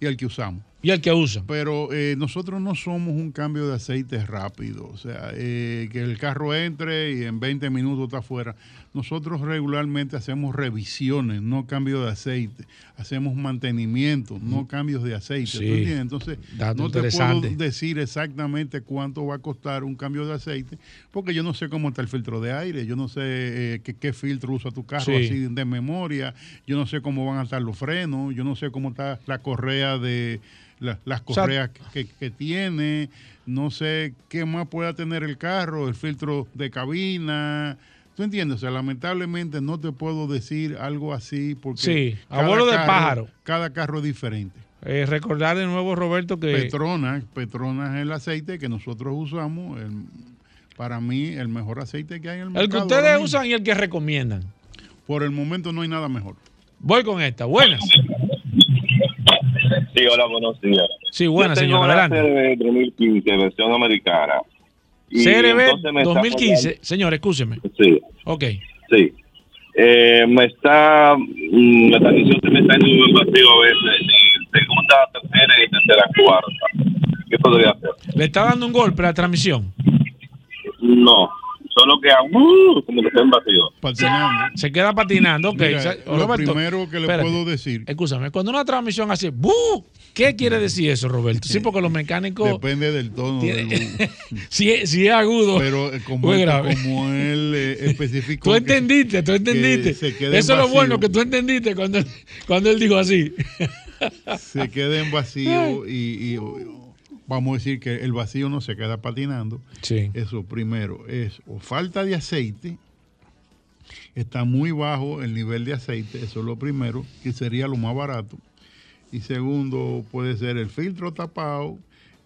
Y el que usamos. Y el que usa. Pero eh, nosotros no somos un cambio de aceite rápido. O sea, eh, que el carro entre y en 20 minutos está afuera. Nosotros regularmente hacemos revisiones, no cambio de aceite. Hacemos mantenimiento, no cambios de aceite. ¿tú Sí. Entonces, Dato no te puedo decir exactamente cuánto va a costar un cambio de aceite, porque yo no sé cómo está el filtro de aire, yo no sé eh, qué, qué filtro usa tu carro Sí. así de memoria, yo no sé cómo van a estar los frenos, yo no sé cómo está la correa de la- las O sea, correas que, que tiene, no sé qué más pueda tener el carro, el filtro de cabina. ¿Tú entiendes? O sea, lamentablemente no te puedo decir algo así porque Sí, a cada vuelo de carro- pájaro. Cada carro es diferente. Eh, recordar de nuevo, Roberto, que. Petronas, Petronas es el aceite que nosotros usamos. el- para mí, el mejor aceite que hay en el mercado. El que ustedes usan y el que recomiendan. Por el momento no hay nada mejor. Voy con esta. Buenas. Sí, hola, buenos días. Sí, buenas, Yo tengo señor. una Adelante. CRB 2015, versión americana. Y CRB entonces me está 2015. Señor, escúcheme. Sí, Ok. sí. Eh, me está, mm, la transmisión se me está yendo en vacío a veces, segunda, tercera y tercera, cuarta. ¿Qué podría hacer? Le está dando un golpe a la transmisión. No, solo que uh, como que está en vacío. Patinando. Se queda patinando. Ok. Mira, Sa- lo Roberto, primero que le espérate. puedo decir, Escúchame, cuando una transmisión hace ¡bu! ¿Qué quiere decir eso, Roberto? Sí, porque los mecánicos. depende del tono Tiene- del si, es, si es agudo. Pero eh, como, muy él- grave. como él eh, especificó. Tú que- entendiste, tú entendiste. Eso es lo bueno, que tú entendiste cuando, él- cuando él dijo así. se queda en vacío y, y, vamos a decir que el vacío no se queda patinando. Sí. Eso primero es o falta de aceite, está muy bajo el nivel de aceite, eso es lo primero, que sería lo más barato. Y segundo puede ser el filtro tapado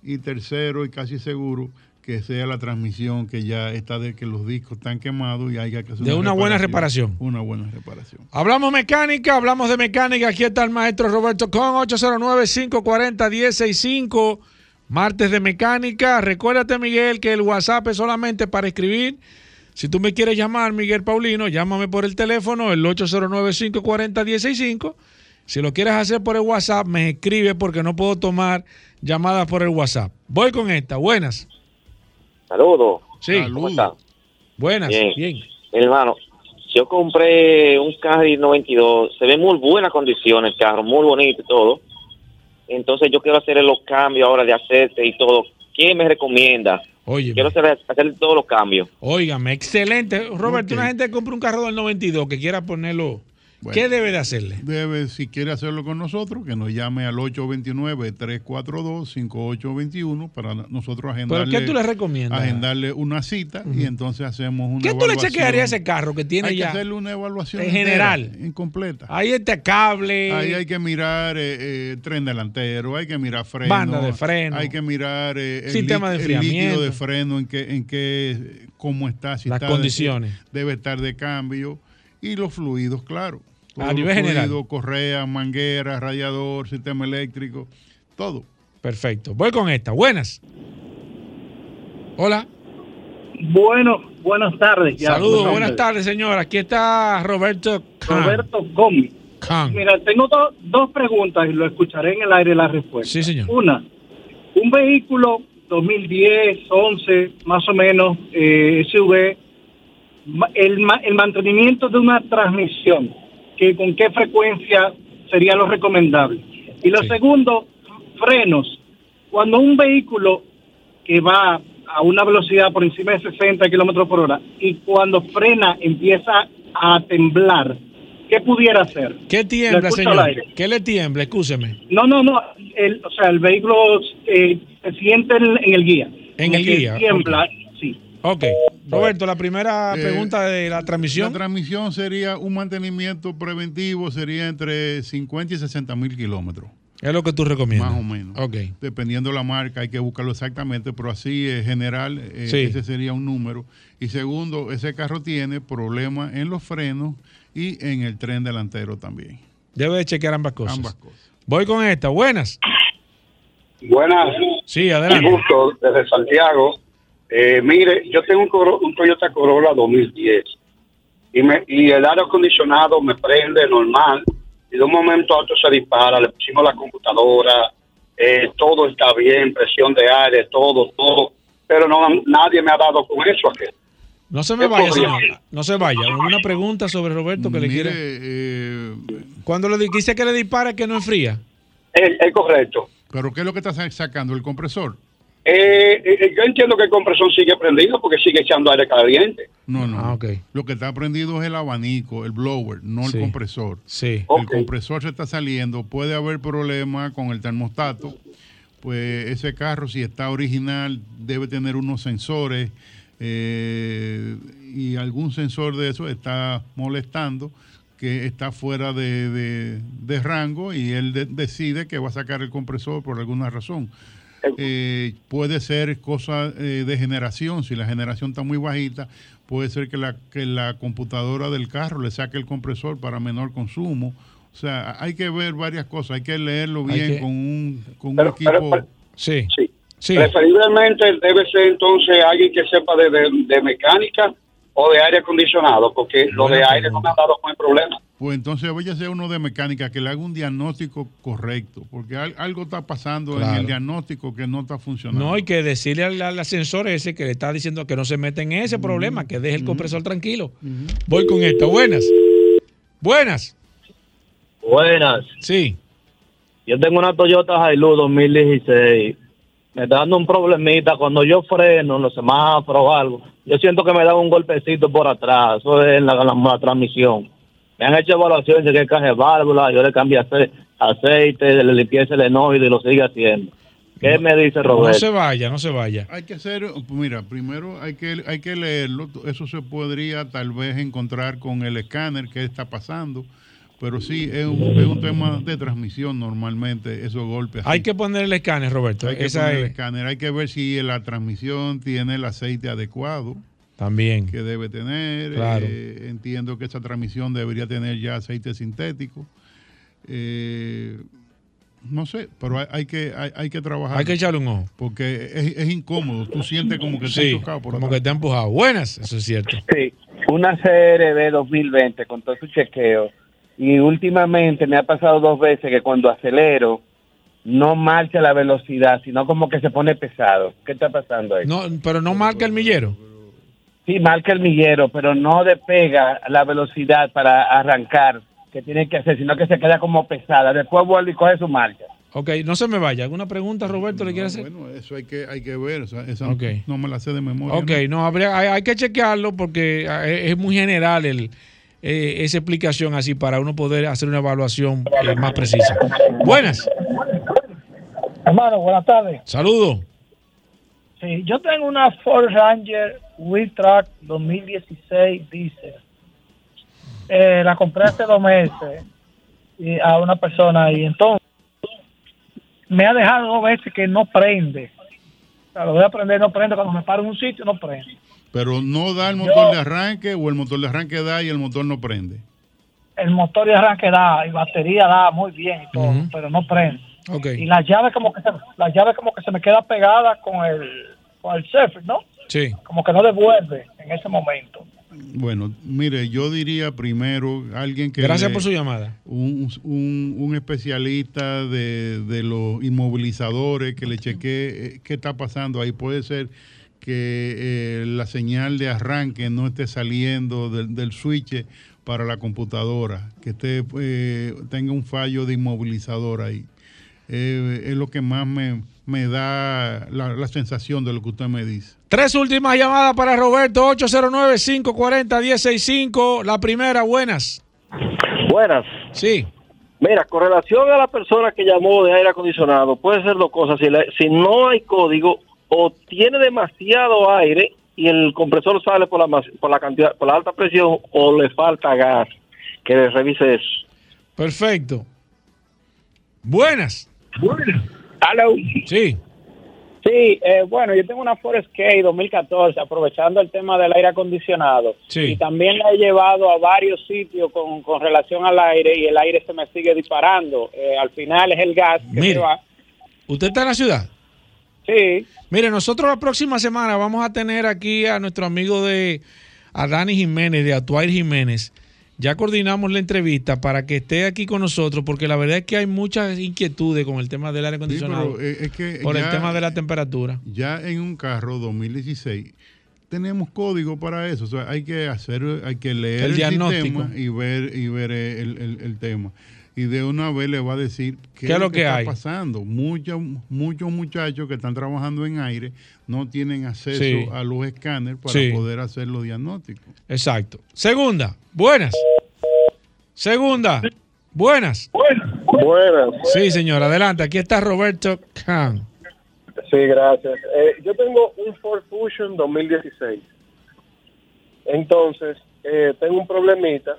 y tercero y casi seguro que sea la transmisión que ya está de que los discos están quemados y hay que hacer De una buena reparación. Una buena reparación. Hablamos mecánica, hablamos de mecánica. Aquí está el maestro Roberto Con, 809-540-1065. Martes de mecánica. Recuérdate, Miguel, que el WhatsApp es solamente para escribir. Si tú me quieres llamar, Miguel Paulino, llámame por el teléfono, el 809-540-1065. Si lo quieres hacer por el WhatsApp, me escribe porque no puedo tomar llamadas por el WhatsApp. Voy con esta. Buenas. Saludos. Sí. ¿Cómo están? Buenas. Bien. Bien. Hermano, yo compré un Camry 92. Se ve muy buena condición el carro, muy bonito y todo. Entonces yo quiero hacer los cambios ahora de aceite y todo. ¿Qué me recomienda? Oye, Quiero hacer, hacer todos los cambios. Óigame, excelente. Roberto, una gente que compra un carro del 92 que quiera ponerlo. ¿Qué debe de hacerle? Debe, si quiere hacerlo con nosotros, que nos llame al 829-342-5821 para nosotros agendarle. ¿Pero qué tú le recomiendas? Agendarle una cita y entonces hacemos una ¿Qué tú le evaluación. chequearías a ese carro que tiene Hay ya? que hacerle una evaluación En entera, general. incompleta. Ahí está cable. Ahí hay que mirar eh, eh, tren delantero, hay que mirar freno, Banda de freno. hay que mirar eh, el, Sistema de lí- el líquido enfriamiento. de freno, en qué, en qué, cómo está, si Las está de- condiciones. debe estar de cambio y los fluidos, claro. A nivel general. correa, manguera, radiador, sistema eléctrico, todo. Perfecto. Voy con esta. Buenas. Hola. Bueno, buenas tardes. ya. Saludos. Buenas tardes, señor. Aquí está Roberto Khan. Roberto Comi. Khan. Mira, tengo do- dos preguntas y lo escucharé en el aire la respuesta. Sí, señor. Una, un vehículo 2010, 11, más o menos, eh, SUV, el, el mantenimiento de una transmisión, que con qué frecuencia sería lo recomendable. Y lo segundo, frenos. Cuando un vehículo que va a una velocidad por encima de 60 kilómetros por hora y cuando frena empieza a temblar, ¿qué pudiera hacer? ¿Qué tiembla, señor? ¿Qué le tiembla? Escúcheme. No, no, no. El, o sea, el vehículo eh, se siente en, en el guía. En el guía, Tiembla. Ok. Roberto, la primera Eh, pregunta de la transmisión. La transmisión sería un mantenimiento preventivo, sería entre 50 y 60 mil kilómetros. Es lo que tú recomiendas. Más o menos. Ok. Dependiendo de la marca, hay que buscarlo exactamente, pero así en general, eh, Sí. ese sería un número. Y segundo, ese carro tiene problemas en los frenos y en el tren delantero también. Debe de chequear ambas cosas. Ambas cosas. Voy con esta. Buenas. Buenas. Sí, adelante. Un gusto desde Santiago. Eh, mire, yo tengo un, Coro- un Toyota Corolla 2010 y, me, y el aire acondicionado me prende normal y de un momento a otro se dispara. Le pusimos la computadora, eh, todo está bien, presión de aire, todo, todo. Pero no nadie me ha dado con eso aquí. No se me ¿Qué vaya, podría señor. No se vaya. Una pregunta sobre Roberto que le quiere. eh, Cuando le di- dice que le dispara que no enfría. Es, es correcto. ¿Pero qué es lo que está sa- sacando? ¿El compresor? Eh, eh, yo entiendo que el compresor sigue prendido porque sigue echando aire caliente. No, no. Ah, no. Lo que está prendido es el abanico, el blower, no Sí. el compresor. Sí. El compresor se está saliendo, puede haber problemas con el termostato. Pues ese carro, si está original, debe tener unos sensores eh, y algún sensor de eso está molestando, que está fuera de, de- de rango y él de- decide que va a sacar el compresor por alguna razón. Eh, puede ser cosa eh, de generación, si la generación está muy bajita, puede ser que la, que la computadora del carro le saque el compresor para menor consumo. O sea, hay que ver varias cosas, hay que leerlo bien que- con un, con un equipo. pero- pero- Sí. Sí. Preferiblemente debe ser entonces alguien que sepa de, de- de mecánica o de aire acondicionado, porque lo de aire no me ha dado buen problema. Pues entonces vaya a ser uno de mecánica que le haga un diagnóstico correcto, porque al- algo está pasando en el diagnóstico que no está funcionando. No, hay que decirle al, al ascensor ese que le está diciendo que no se meta en ese problema, que deje el compresor tranquilo. Voy con esta. Buenas. Buenas. Buenas. Sí. Yo tengo una Toyota Hilux 2016. Me está dando un problemita. Cuando yo freno en los semáforos o algo, yo siento que me da un golpecito por atrás. Eso es en la, la- la transmisión. Me han hecho evaluaciones de que caje válvula, yo le cambié ace- aceite, le limpié el enoide y lo sigue haciendo. ¿Qué me dice No Roberto? se vaya, no se vaya. Hay que hacer, mira, primero hay que, hay que leerlo. Eso se podría tal vez encontrar con el escáner que está pasando. Pero sí, es un, es un tema de transmisión normalmente, esos golpes. así. Hay que poner el escáner, Roberto. Hay que Esa poner el es- escáner, hay que ver si la transmisión tiene el aceite adecuado. También. Que debe tener. Claro. Eh, entiendo que esa transmisión debería tener ya aceite sintético. Eh, no sé, pero hay, hay que hay, hay que trabajar. Hay que echarle un ojo. Porque es, es incómodo. Tú sientes como que te Sí, has chocado por como atrás. que te ha empujado. Buenas, eso es cierto. Sí, una CRB 2020 con todo su chequeo. Y últimamente me ha pasado dos veces que cuando acelero no marcha la velocidad, sino como que se pone pesado. ¿Qué está pasando ahí? No, pero no marca el millero. Sí, marca el millero, pero no despega la velocidad para arrancar que tiene que hacer, sino que se queda como pesada. Después vuelve y coge su marcha. Ok, no se me vaya. ¿Alguna pregunta, Roberto, le quiere hacer? Bueno, eso hay que, hay que ver. o sea, esa Ok. no me la sé de memoria. Ok, no, habría, hay, hay que chequearlo porque eh, es muy general el, eh, esa explicación así para uno poder hacer una evaluación eh, más precisa. Buenas, Hermano, buenas tardes. saludos. Sí, yo tengo una Ford Ranger Wheel Track 2016 diesel. Eh, la compré hace dos meses y a una persona y entonces me ha dejado dos veces que no prende. O sea, lo voy a prender, no prende. Cuando me paro en un sitio, no prende. Pero no da el motor de arranque o el motor de arranque da y el motor no prende. El motor de arranque da y batería da muy bien y todo, pero no prende. Y la llave como que se, la llave como que se me queda pegada con el con el surfer, ¿no? Sí. Como que no devuelve en ese momento. Bueno, mire, yo diría primero alguien que... Gracias le- por su llamada. Un, un- un especialista de, de los inmovilizadores que le chequee eh, qué está pasando ahí. Puede ser que eh, la señal de arranque no esté saliendo del, del switch para la computadora, que esté, eh, tenga un fallo de inmovilizador ahí. Eh, es lo que más me, me da la, la sensación de lo que usted me dice. Tres últimas llamadas para Roberto, 809-540-165. La primera, buenas. Buenas. Sí. Mira, con relación a la persona que llamó de aire acondicionado, puede ser dos cosas. Si, la- si no hay código o tiene demasiado aire y el compresor sale por la, por la cantidad, por la alta presión o le falta gas, que le revise eso. Perfecto. Buenas. Hello. Sí. Sí, eh, bueno, yo tengo una Ford Escape 2014, aprovechando el tema del aire acondicionado. Sí. Y también la he llevado a varios sitios con, con relación al aire y el aire se me sigue disparando. Eh, al final es el gas que Mire. se va. ¿Usted está en la ciudad? Sí. Mire, nosotros la próxima semana vamos a tener aquí a nuestro amigo de a Dani Jiménez, de Atuair Jiménez. Ya coordinamos la entrevista para que esté aquí con nosotros, porque la verdad es que hay muchas inquietudes con el tema del aire acondicionado. pero, eh, es que por el tema de la temperatura. Ya en un carro 2016 tenemos código para eso, o sea, hay que hacer, hay que leer El el, diagnóstico. sistema y ver y ver el, el- el tema. Y de una vez le va a decir qué, ¿Qué es lo que está hay? pasando. Muchos muchos muchachos que están trabajando en aire no tienen acceso Sí. a los escáneres para Sí. poder hacer los diagnósticos. Exacto. Segunda, buenas. Segunda, buenas. Buenas. Sí, señor, adelante. Aquí está Roberto Khan. Sí, gracias. Eh, yo tengo un Ford Fusion 2016. Entonces, eh, tengo un problemita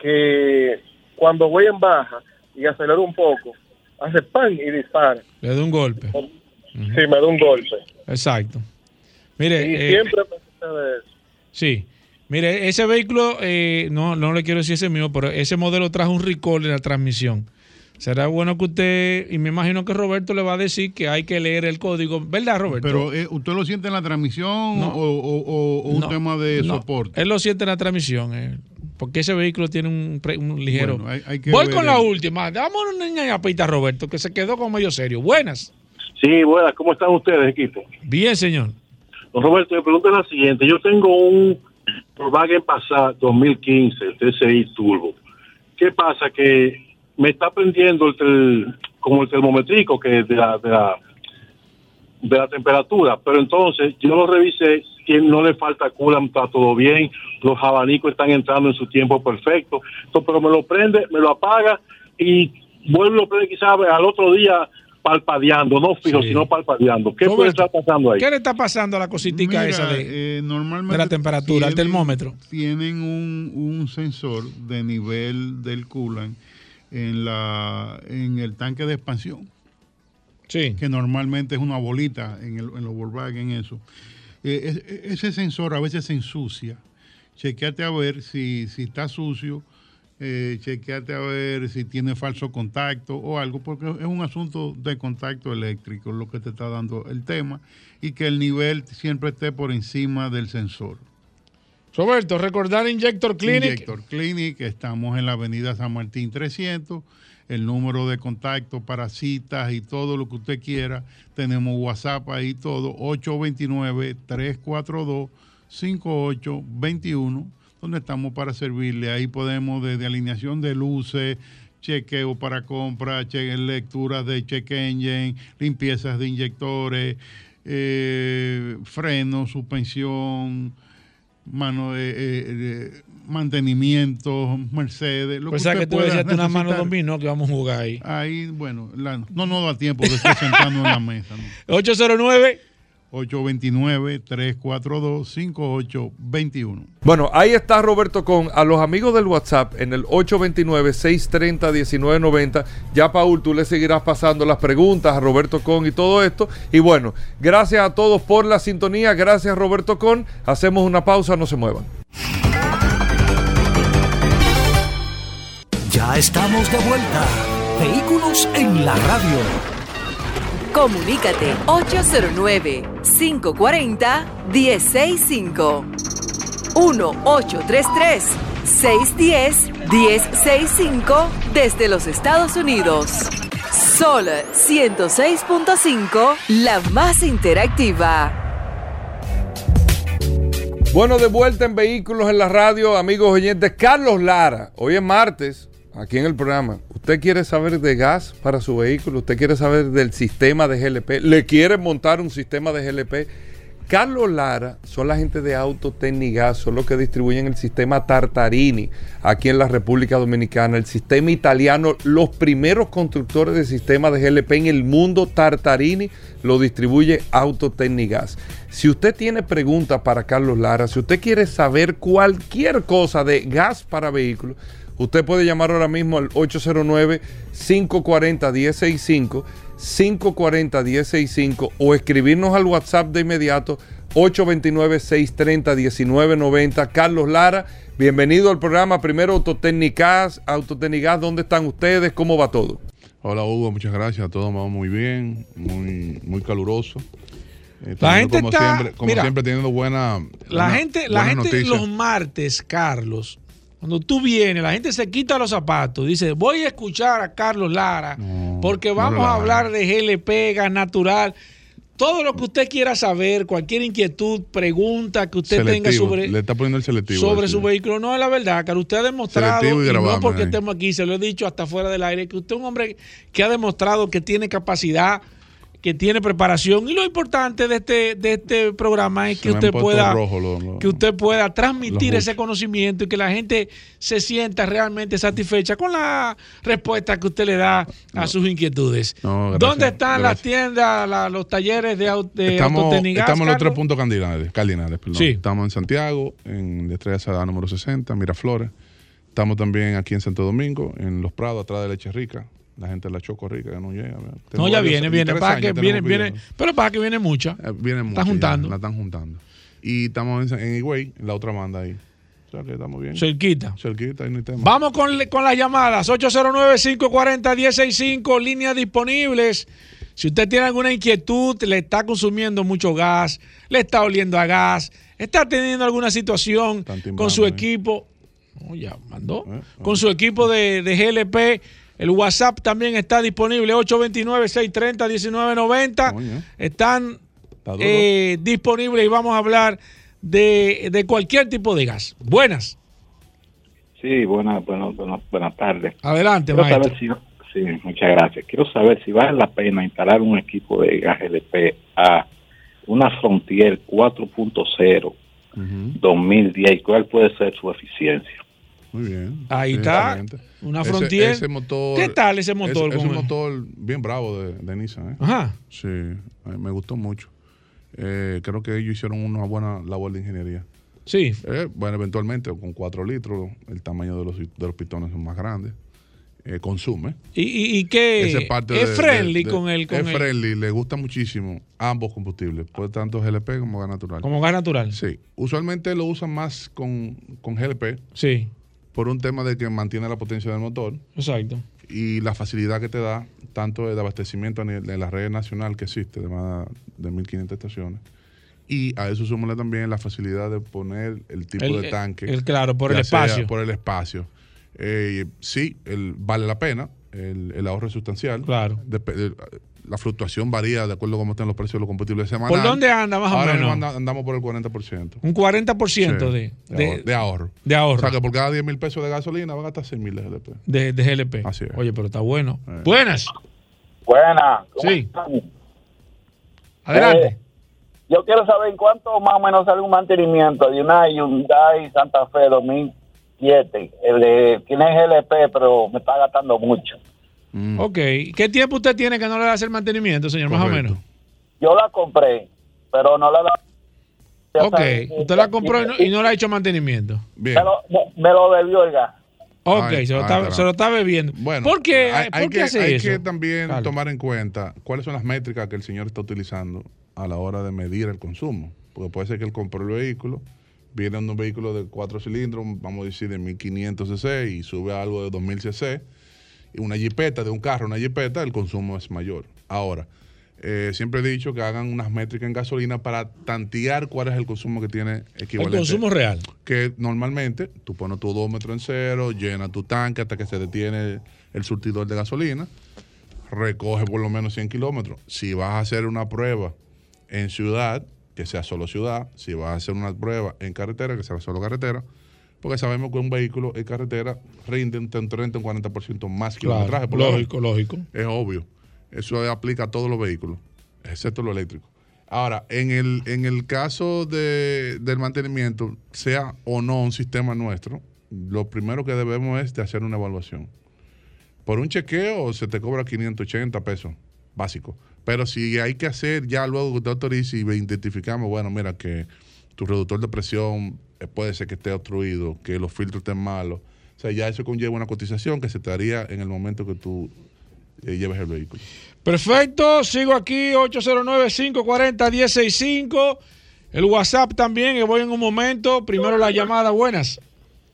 que cuando voy en baja y acelero un poco, hace pan y dispara. Le doy un golpe. Sí, me da un golpe. Exacto. Mire, Y eh, siempre me sucede eso. Sí. Mire, ese vehículo, eh, no, no le quiero decir ese mío, pero ese modelo trajo un recall en la transmisión. Será bueno que usted, y me imagino que Roberto le va a decir que hay que leer el código, ¿verdad, Roberto? Pero eh, ¿usted lo siente en la transmisión o, o- o- o un No, tema de no, soporte? Él lo siente en la transmisión, eh, porque ese vehículo tiene un, pre- un ligero. Bueno, hay- hay que Voy ver con la última. Dame una ñapita, Roberto, que se quedó como medio serio. Buenas. Sí, buenas. ¿Cómo están ustedes, equipo? Bien, señor. Don Roberto, me pregunta la siguiente. Yo tengo un Volkswagen Passat 2015, TCI Turbo. ¿Qué pasa? Que me está prendiendo el, tel- como el termométrico que es de la, de la de la temperatura, pero entonces yo lo revisé, que no le falta coolant, está todo bien, los abanicos están entrando en su tiempo perfecto, Entonces, pero me lo prende, me lo apaga y vuelve a lo prende quizás al otro día palpadeando, no fijo, Sí. sino palpadeando. ¿Qué puede estar pasando ahí? ¿Qué le está pasando a la cositica Mira, esa de, eh, normalmente de la temperatura, el tienen- termómetro? Tienen un, un sensor de nivel del coolant en, la, en el tanque de expansión. Sí. Que normalmente es una bolita en, el, en los Volkswagen, eso. Eh, es- ese sensor a veces se ensucia. Chequeate a ver si, si está sucio. Eh, chequeate a ver si tiene falso contacto o algo, porque es un asunto de contacto eléctrico lo que te está dando el tema y que el nivel siempre esté por encima del sensor. Roberto, recordar Injector Clinic. Injector Clinic, estamos en la avenida San Martín 300, el número de contacto para citas y todo lo que usted quiera, tenemos WhatsApp ahí todo, 829-342-5821, donde estamos para servirle, ahí podemos desde alineación de luces, chequeo para compra, che- lecturas de check engine, limpiezas de inyectores, eh, frenos, suspensión, mano de, eh, de mantenimiento, Mercedes. Lo Pues que que usted tú pueda decías una mano dominó que vamos a jugar ahí. Ahí, bueno, la- no nos da tiempo de estar sentando en la mesa. ¿no? 809 829-342-5821. Bueno, ahí está Roberto con a los amigos del WhatsApp en el 829-630-1990. Ya, Paul, tú le seguirás pasando las preguntas a Roberto Con y todo esto. Y bueno, gracias a todos por la sintonía. Gracias, Roberto Con. Hacemos una pausa, no se muevan. Ya estamos de vuelta. Vehículos en la radio. Comunícate 809-540-1065. 1-833-610-1065 desde los Estados Unidos. Sol 106.5, la más interactiva. Bueno, de vuelta en Vehículos en la Radio, amigos oyentes. Carlos Lara, hoy es martes, aquí en el programa. ¿Usted quiere saber de gas para su vehículo? ¿Usted quiere saber del sistema de GLP? ¿Le quiere montar un sistema de GLP? Carlos Lara son la gente de Autotecnigas, son los que distribuyen el sistema Tartarini aquí en la República Dominicana, el sistema italiano, los primeros constructores de sistemas de GLP en el mundo, Tartarini lo distribuye Autotecnigas. Si usted tiene preguntas para Carlos Lara, si usted quiere saber cualquier cosa de gas para vehículos, usted puede llamar ahora mismo al 809-540-1065. 540-1065 o escribirnos al WhatsApp de inmediato 829-630-1990. Carlos Lara, bienvenido al programa. Primero Autotécnicas, Autotécnicas, ¿dónde están ustedes? ¿Cómo va todo? Hola Hugo, muchas gracias. Todo va muy bien, muy, muy caluroso. Eh, La gente como está- siempre, como mira, siempre teniendo buena. La buena- gente, la gente noticias. los martes, Carlos, cuando tú vienes, la gente se quita los zapatos, dice, voy a escuchar a Carlos Lara, porque vamos a hablar de GLP, gas natural. Todo lo que usted quiera saber, cualquier inquietud, pregunta que usted tenga sobre, Le está poniendo el selectivo. sobre su vehículo. No es la verdad, Carlos. Usted ha demostrado, y no porque estemos aquí, se lo he dicho hasta fuera del aire, que usted es un hombre que ha demostrado que tiene capacidad, que tiene preparación. Y lo importante de este, de este programa es Se que usted pueda rojo que usted pueda transmitir ese conocimiento y que la gente se sienta realmente satisfecha con la respuesta que usted le da a sus inquietudes. No, gracias, ¿Dónde están las tiendas, la- los talleres de, de Estamos, estamos en los tres puntos cardinales. cardinales perdón. Sí. Estamos en Santiago, en la Estrella Sada número 60, Miraflores. Estamos también aquí en Santo Domingo, en Los Prados, atrás de Leche Rica. La gente de la Choco Rica que no llega. No, ya viene, viene. Para que viene, viene, pero para que viene mucha. Eh, Vienen mucho. Está juntando. La están juntando. Y estamos en, en Higüey, en la otra banda ahí. O sea que estamos bien. Cerquita. Cerquita, ahí no hay tema. Vamos con, con las llamadas. 809-540-1065, líneas disponibles. Si usted tiene alguna inquietud, le está consumiendo mucho gas, le está oliendo a gas, está teniendo alguna situación con su equipo. Oh, ya mandó. Con su equipo de, de GLP. El WhatsApp también está disponible, 829-630-1990. Están duro. eh, disponibles y vamos a hablar de, de cualquier tipo de gas. Buenas. Sí, buenas buenas buenas buenas tardes. Adelante, Quiero maestro. saber si, sí, muchas gracias. Quiero saber si vale la pena instalar un equipo de gas LP a una Frontier 4.0 2010 y cuál puede ser su eficiencia. Muy bien. Ahí está. Una Ese- Frontier. ese motor- ¿Qué tal ese motor? Es, un motor bien bravo de, de Nissan. ¿eh? Ajá. Sí, mí me gustó mucho. Eh, creo que ellos hicieron una buena labor de ingeniería. Sí. Eh, bueno, eventualmente con 4 litros, el tamaño de los, de los pistones son más grandes. Eh, consume. ¿Y, y, y qué? Es parte ¿Es de- friendly de- con el. Con es el- friendly, le gusta muchísimo ambos combustibles, pues tanto GLP como gas natural. Como gas natural. Sí. Usualmente lo usan más con, con GLP. Sí. Por un tema de que mantiene la potencia del motor. Exacto. Y la facilidad que te da, tanto de abastecimiento de la red nacional que existe, de más de 1.500 estaciones. Y a eso súmale también la facilidad de poner el tipo El- de tanque. el- claro, por el espacio. Por el espacio. Eh, sí, el, vale la pena. El, el ahorro es sustancial. Claro. De- la fluctuación varía de acuerdo a cómo estén los precios de los combustibles semanales. ¿Por dónde anda más o Ahora menos? mismo anda- andamos por el 40%. Un 40% Sí, de, de, de, ahorro, de ahorro. de ahorro. O sea que por cada 10 mil pesos de gasolina va a gastar 6 mil de GLP. de, de GLP. Así es. Oye, pero está bueno. Buenas. Buena. Sí. Adelante. Eh, yo quiero saber en cuánto más o menos sale un mantenimiento de una Hyundai Santa Fe 2007. El de, tiene GLP, pero me está gastando mucho. Mm. Ok. ¿Qué tiempo usted tiene que no le hace el mantenimiento, señor? Más o menos. Yo la compré, pero no la... la Ok. Usted la compró y no, y no le ha hecho mantenimiento. Me lo, me- me lo debió el gas. Ok, Ay, se, lo ay, está, se lo está bebiendo. Bueno, ¿Por qué, hay, ¿por hay qué que, hace hay eso? que también tomar en cuenta cuáles son las métricas que el señor está utilizando a la hora de medir el consumo. Porque puede ser que él compró el vehículo, viene en un vehículo de cuatro cilindros, vamos a decir de 1500 cc y sube a algo de 2000 cc. Y una jipeta de un carro, una jipeta, el consumo es mayor. Ahora, eh, siempre he dicho que hagan unas métricas en gasolina para tantear cuál es el consumo que tiene El equivalente. consumo real. Que normalmente tú pones tu odómetro en cero, llena tu tanque hasta que se detiene el surtidor de gasolina, recoge por lo menos 100 kilómetros. Si vas a hacer una prueba en ciudad, que sea solo ciudad, si vas a hacer una prueba en carretera, que sea solo carretera, porque sabemos que un vehículo en carretera rinde un 30 un 40% más kilometraje. lógico, lógico. Es obvio. Eso aplica a todos los vehículos, excepto lo eléctrico. Ahora, en el, en el caso de, del mantenimiento, sea o no un sistema nuestro, lo primero que debemos es de hacer una evaluación. Por un chequeo se te cobra 580 pesos, básico. Pero si hay que hacer ya luego que usted autorice y identificamos, bueno, mira que tu reductor de presión eh, puede ser que esté obstruido, que los filtros estén malos. O sea, ya eso conlleva una cotización que se te haría en el momento que tú eh, lleves el vehículo. Perfecto, sigo aquí, 809-540-1065. El WhatsApp también, que voy en un momento. Primero la llamada, buenas.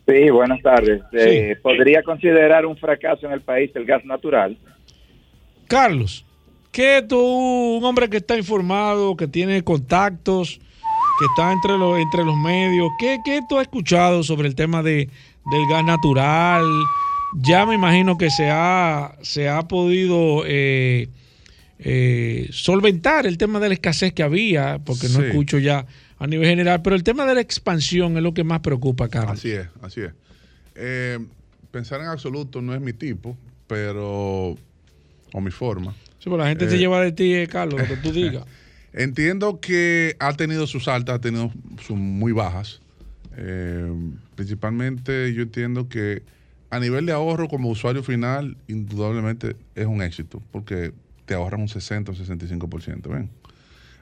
Sí, buenas tardes. Eh, ¿Podría considerar un fracaso en el país el gas natural? Carlos, que tú, un hombre que está informado, que tiene contactos, que está entre los, entre los medios, ¿qué, qué tú has escuchado sobre el tema de, del gas natural? Ya me imagino que se ha, se ha podido eh, eh, solventar el tema de la escasez que había, porque no Sí. escucho ya a nivel general, pero el tema de la expansión es lo que más preocupa, Carlos. Así es, así es. Eh, pensar en absoluto no es mi tipo, pero. o mi forma. Sí, pero la gente se Eh, lleva de ti, eh, Carlos, lo que tú digas. Entiendo que ha tenido sus altas, ha tenido sus muy bajas. Eh, principalmente yo entiendo que a nivel de ahorro como usuario final, indudablemente es un éxito, porque te ahorran un 60 o 65%. ¿ven?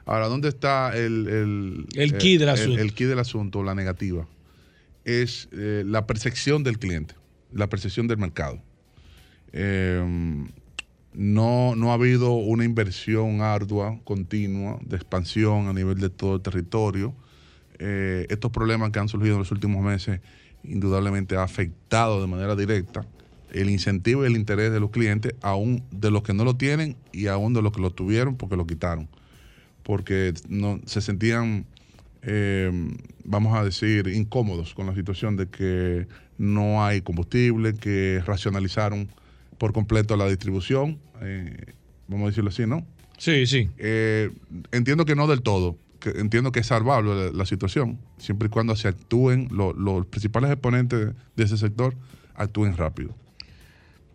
Ahora, ¿dónde está el, el, El key del el- asunto. El, key del asunto, la negativa? Es eh, la percepción del cliente, la percepción del mercado. Eh, no, no ha habido una inversión ardua, continua, de expansión a nivel de todo el territorio. Eh, estos problemas que han surgido en los últimos meses indudablemente ha afectado de manera directa el incentivo y el interés de los clientes, aún de los que no lo tienen y aún de los que lo tuvieron porque lo quitaron. Porque no, se sentían, eh, vamos a decir, incómodos con la situación de que no hay combustible, que racionalizaron por completo la distribución, eh, vamos a decirlo así, ¿no? Sí, sí. Eh, entiendo que no del todo, que entiendo que es salvable la, la situación, siempre y cuando se actúen, lo- los principales exponentes de ese sector actúen rápido.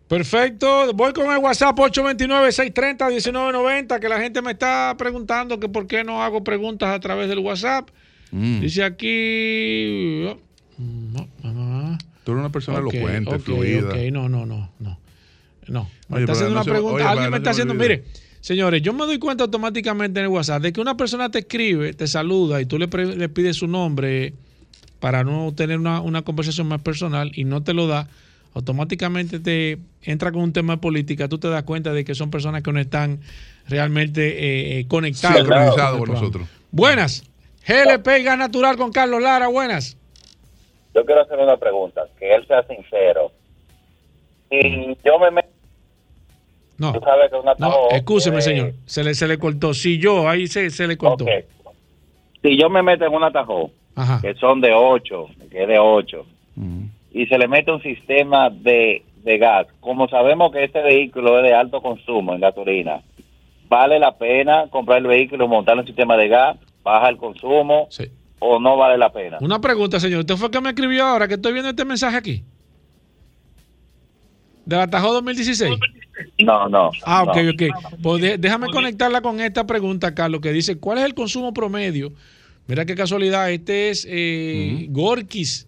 Perfecto, voy con el WhatsApp 829-630-1990, que la gente me está preguntando que por qué no hago preguntas a través del WhatsApp. Mm. Dice aquí... no, no, no, Tú eres una persona Ok, elocuente, ok, fluida. ok, no, no, no, no. No. Me Oye, está haciendo no una se- pregunta. oye, Alguien me no está haciendo. Mire, señores, yo me doy cuenta automáticamente en el WhatsApp de que una persona te escribe, te saluda y tú le, pre- le pides su nombre para no tener una, una conversación más personal y no te lo da. Automáticamente te entra con un tema de política, tú te das cuenta de que son personas que no están realmente eh, eh, conectadas. Sincronizados con nosotros. Buenas. GLP Gas Natural con Carlos Lara, buenas. Yo quiero hacer una pregunta, que él sea sincero. Si yo me meto, No. tú sabes que una No, escúcheme, señor. Se le, se le cortó. Si yo, ahí se, se le cortó. Si yo me meto en un atajo, Ajá. que son de 8, que es de 8, y se le mete un sistema de, de gas, como sabemos que este vehículo es de alto consumo en gasolina, ¿vale la pena comprar el vehículo, montar un sistema de gas, baja el consumo o no vale la pena? Una pregunta, señor. ¿Usted fue que me escribió ahora que estoy viendo este mensaje aquí? ¿Del Atajo 2016? No, no. Ah, ok, no. ok. Pues de- déjame conectarla con esta pregunta, Carlos, que dice, ¿cuál es el consumo promedio? Mira qué casualidad, este es eh, Gorkis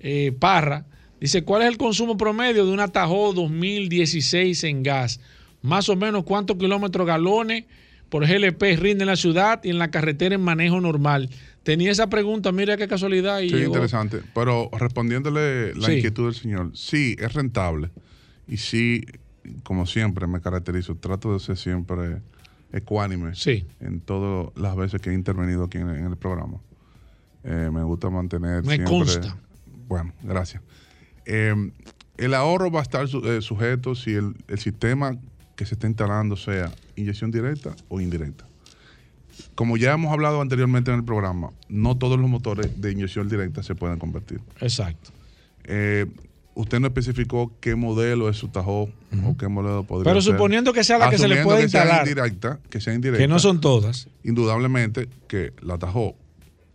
eh, Parra. Dice, ¿cuál es el consumo promedio de un Atajo 2016 en gas? Más o menos cuántos kilómetros galones por GLP rinde en la ciudad y en la carretera en manejo normal. Tenía esa pregunta, mira qué casualidad. Y Sí, llegó. interesante. Pero respondiéndole la Sí. inquietud del señor, sí, es rentable. Y sí, como siempre, me caracterizo. Trato de ser siempre ecuánime en todas las veces que he intervenido aquí en, en el programa. Eh, me gusta mantener Me siempre. consta. Bueno, gracias. Eh, el ahorro va a estar su- eh, sujeto si el, el sistema que se está instalando sea inyección directa o indirecta. Como ya hemos hablado anteriormente en el programa, no todos los motores de inyección directa se pueden convertir. Exacto. Usted no especificó qué modelo es su Tajo o qué modelo podría Pero ser. suponiendo que sea la que se le puede que sea instalar. indirecta, que sea indirecta. Que no son todas. Indudablemente que la Tajo,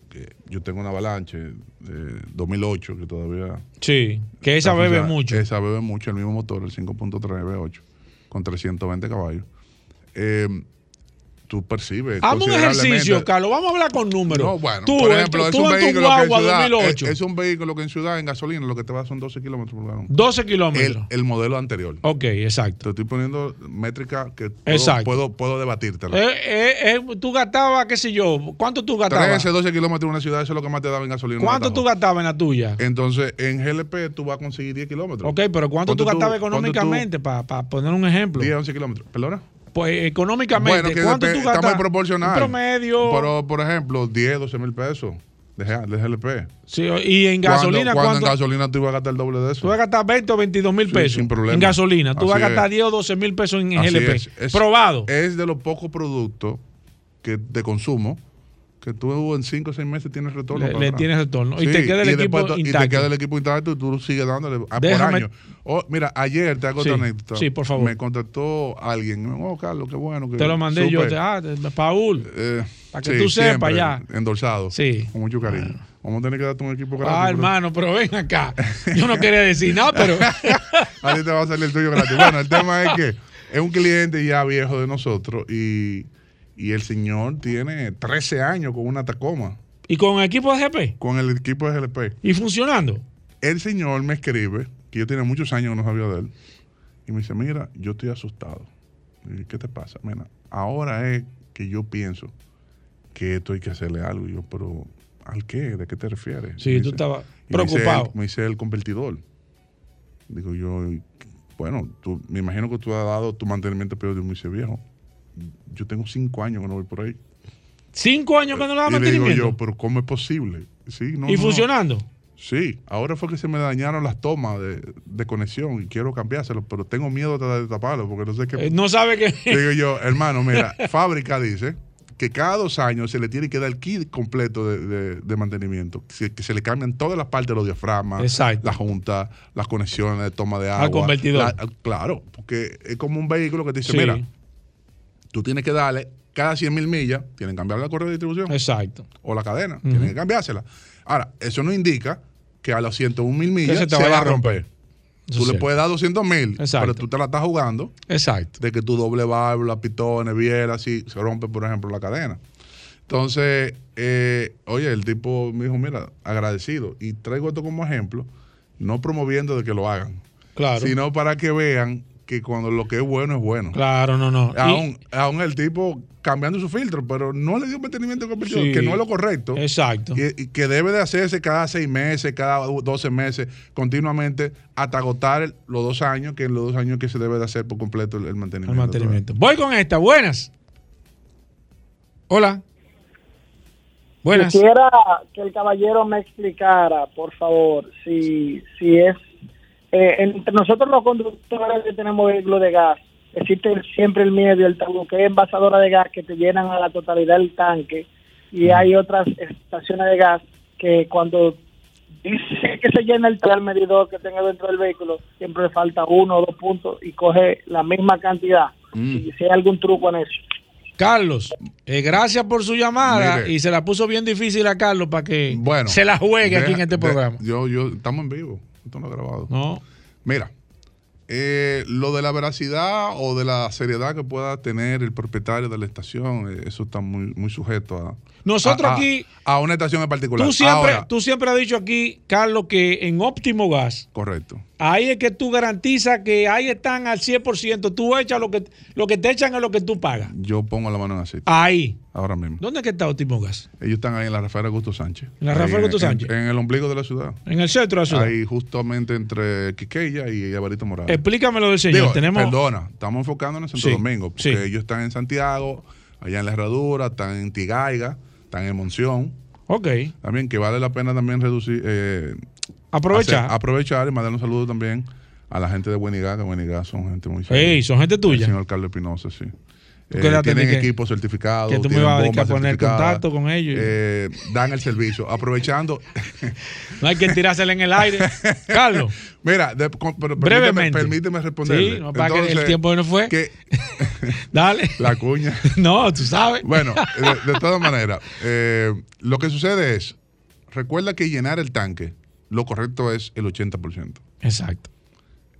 que yo tengo una Avalanche de 2008 que todavía... Sí, que esa bebe mucho. Esa bebe mucho, el mismo motor, el 5.3 V8, con 320 caballos. Eh, tú percibes Hazme un ejercicio, Carlos. Vamos a hablar con números. no, bueno, tú, por en ejemplo, tu- es tú un en tu vehículo que en ciudad, 2008. es, es un vehículo que en ciudad, en gasolina, lo que te va son 12 kilómetros por galón. 12 kilómetros. El, el modelo anterior. Ok, exacto. Te estoy poniendo métrica que puedo, Exacto. puedo, puedo debatírtela. Eh, eh, eh, tú gastabas, qué sé yo, ¿cuánto tú gastabas? 13, 12 kilómetros en una ciudad, eso es lo que más te daba en gasolina. ¿Cuánto tú gastabas en la tuya? Entonces, en GLP tú vas a conseguir 10 kilómetros. Ok, pero ¿cuánto Ponte tú gastabas económicamente? Para poner un ejemplo. 10, 11 kilómetros. ¿Perdona? Pues económicamente, Bueno, que ¿cuánto dep- tú está gastabas? muy proporcional. Un promedio. Pero, por ejemplo, 10, 12 mil pesos de, de GLP. Sí, y en gasolina, ¿Cuándo, ¿cuánto? en gasolina tú ibas a gastar el doble de eso? Tú vas a gastar 20 o 22 mil Sí, pesos sin problema. en gasolina. Tú vas a Así gastar es. 10 o 12 mil pesos en Así GLP. es. Es- Probado. Es de los pocos productos que de consumo que tú en 5 o 6 meses tienes retorno. Le- le tienes retorno. Y te queda el equipo después Y te queda el equipo intacto y tú sigues dándole a por Déjame- año. Oh, mira, ayer te hago Sí, otra anécdota. sí, por favor. Me contactó alguien. Oh, Carlos, qué bueno. Que Te lo mandé yo. supe". te- ah, Paul. para que Sí, tú sepas ya. Endorsado. Sí. Con mucho cariño. Vamos a tener que darte un equipo gratis. Ah, hermano, pero ven acá. Yo no quería decir nada, pero. a ti te va a salir el tuyo gratis. Bueno, el tema es que es un cliente ya viejo de nosotros y, y el señor tiene 13 años con una Tacoma. ¿Y con equipo de GP? Con el equipo de GLP. ¿Y funcionando? El señor me escribe, que yo tiene muchos años que no sabía de él, y me dice, mira, yo estoy asustado. Y, ¿Qué te pasa? Mira, ahora es que yo pienso que esto hay que hacerle algo. Y yo, pero ¿al qué? ¿De qué te refieres? Sí, tú estabas me preocupado. Me dice el convertidor. Digo yo, bueno, tú, me imagino que tú has dado tu mantenimiento periódico. Me dice, viejo, yo tengo cinco años que no voy por ahí. ¿Cinco años que no le da y le digo mantenimiento? yo, pero ¿cómo es posible? Sí, no, ¿Y no, funcionando? Sí, ahora fue que se me dañaron las tomas de, de conexión y quiero cambiárselo, pero tengo miedo de, taparlo porque no sé qué. Eh, no sabe que. Digo yo, hermano, mira, fábrica dice que cada dos años se le tiene que dar el kit completo de, de- de mantenimiento, que, que se le cambian todas las partes de los diafragmas, Exacto. la junta, las conexiones de toma de agua. Al convertidor. La- claro, porque es como un vehículo que te dice, Sí. mira, tú tienes que darle cada 100 mil millas, tienen que cambiar la correa de distribución. Exacto. O la cadena, tienen que cambiársela. Ahora, eso no indica que a los 101 mil millas se te vaya a romper. Tú le puedes dar 200 mil, pero tú te la estás jugando. Exacto. De que tu doble válvula, pitones, bielas, así se rompe, por ejemplo, la cadena. Entonces, eh, oye, el tipo me dijo, mira, agradecido. Y traigo esto como ejemplo no promoviendo de que lo hagan, Claro. sino para que vean que cuando lo que es bueno es bueno. Claro, no, no. Y- Aún, aún el tipo cambiando su filtro, pero no le dio mantenimiento competitivo, Sí. que no es lo correcto. Exacto. Y, y que debe de hacerse cada seis meses, cada 12 meses, continuamente, hasta agotar el- los dos años, que en los dos años que se debe de hacer por completo el, el mantenimiento. el mantenimiento. Voy con esta. Buenas. Hola. Buenas. Quisiera que el caballero me explicara, por favor, si, si es eh, entre nosotros los conductores que tenemos vehículos de gas, existe siempre el miedo y el tabú que es envasadora de gas que te llenan a la totalidad el tanque y hay otras estaciones de gas que cuando dice que se llena el tal medidor que tenga dentro del vehículo, siempre le falta uno o dos puntos y coge la misma cantidad. Si, si hay algún truco en eso. Carlos, eh, gracias por su llamada Mire. y se la puso bien difícil a Carlos para que Bueno, se la juegue aquí en este de- programa. yo, yo, estamos en vivo, esto no es grabado. No. Mira, eh, lo de la veracidad o de la seriedad que pueda tener el propietario de la estación, eh, eso está muy, muy sujeto a. Nosotros a- a- aquí- A una estación en particular. Tú siempre, Ahora, tú siempre has dicho aquí, Carlos, que en Óptimo Gas, correcto. ahí es que tú garantizas que ahí están al 100%. Tú echas lo que, lo que te echan es lo que tú pagas. Yo pongo la mano en aceite. Ahí. Ahora mismo. ¿Dónde es que está Óptimo Gas? Ellos están ahí en la Rafael Augusto Sánchez. En la Rafael Augusto en- Sánchez. En, el ombligo de la ciudad. En el centro de la ciudad. Ahí justamente entre Quiqueya y Alvarito Morales. Explícame lo del señor. Digo, Tenemos- Perdona, estamos enfocándonos en Santo Sí, Domingo, porque sí. ellos están en Santiago, allá en La Herradura, están en Tigaiga, están en Monción. Ok. También que vale la pena también reducir. eh, Aprovechar. hacer- aprovechar y mandar un saludo también a la gente de Buenigá, que Buenigá son gente muy Ey, son gente tuya. El señor Carlos Espinosa, sí. ¿Tú Eh, tienen equipos certificados. que tú me ibas a- poner contacto con ellos? eh, dan el servicio. Aprovechando. No hay que tirársela en el aire. Carlos. Mira, de- con- pero permíteme, Brevemente. permíteme responderle. Sí, no, para que el tiempo no fue. que- Dale. La cuña. No, tú sabes. Bueno, de, de todas maneras, eh, lo que sucede es, recuerda que llenar el tanque, lo correcto es el 80%. Exacto.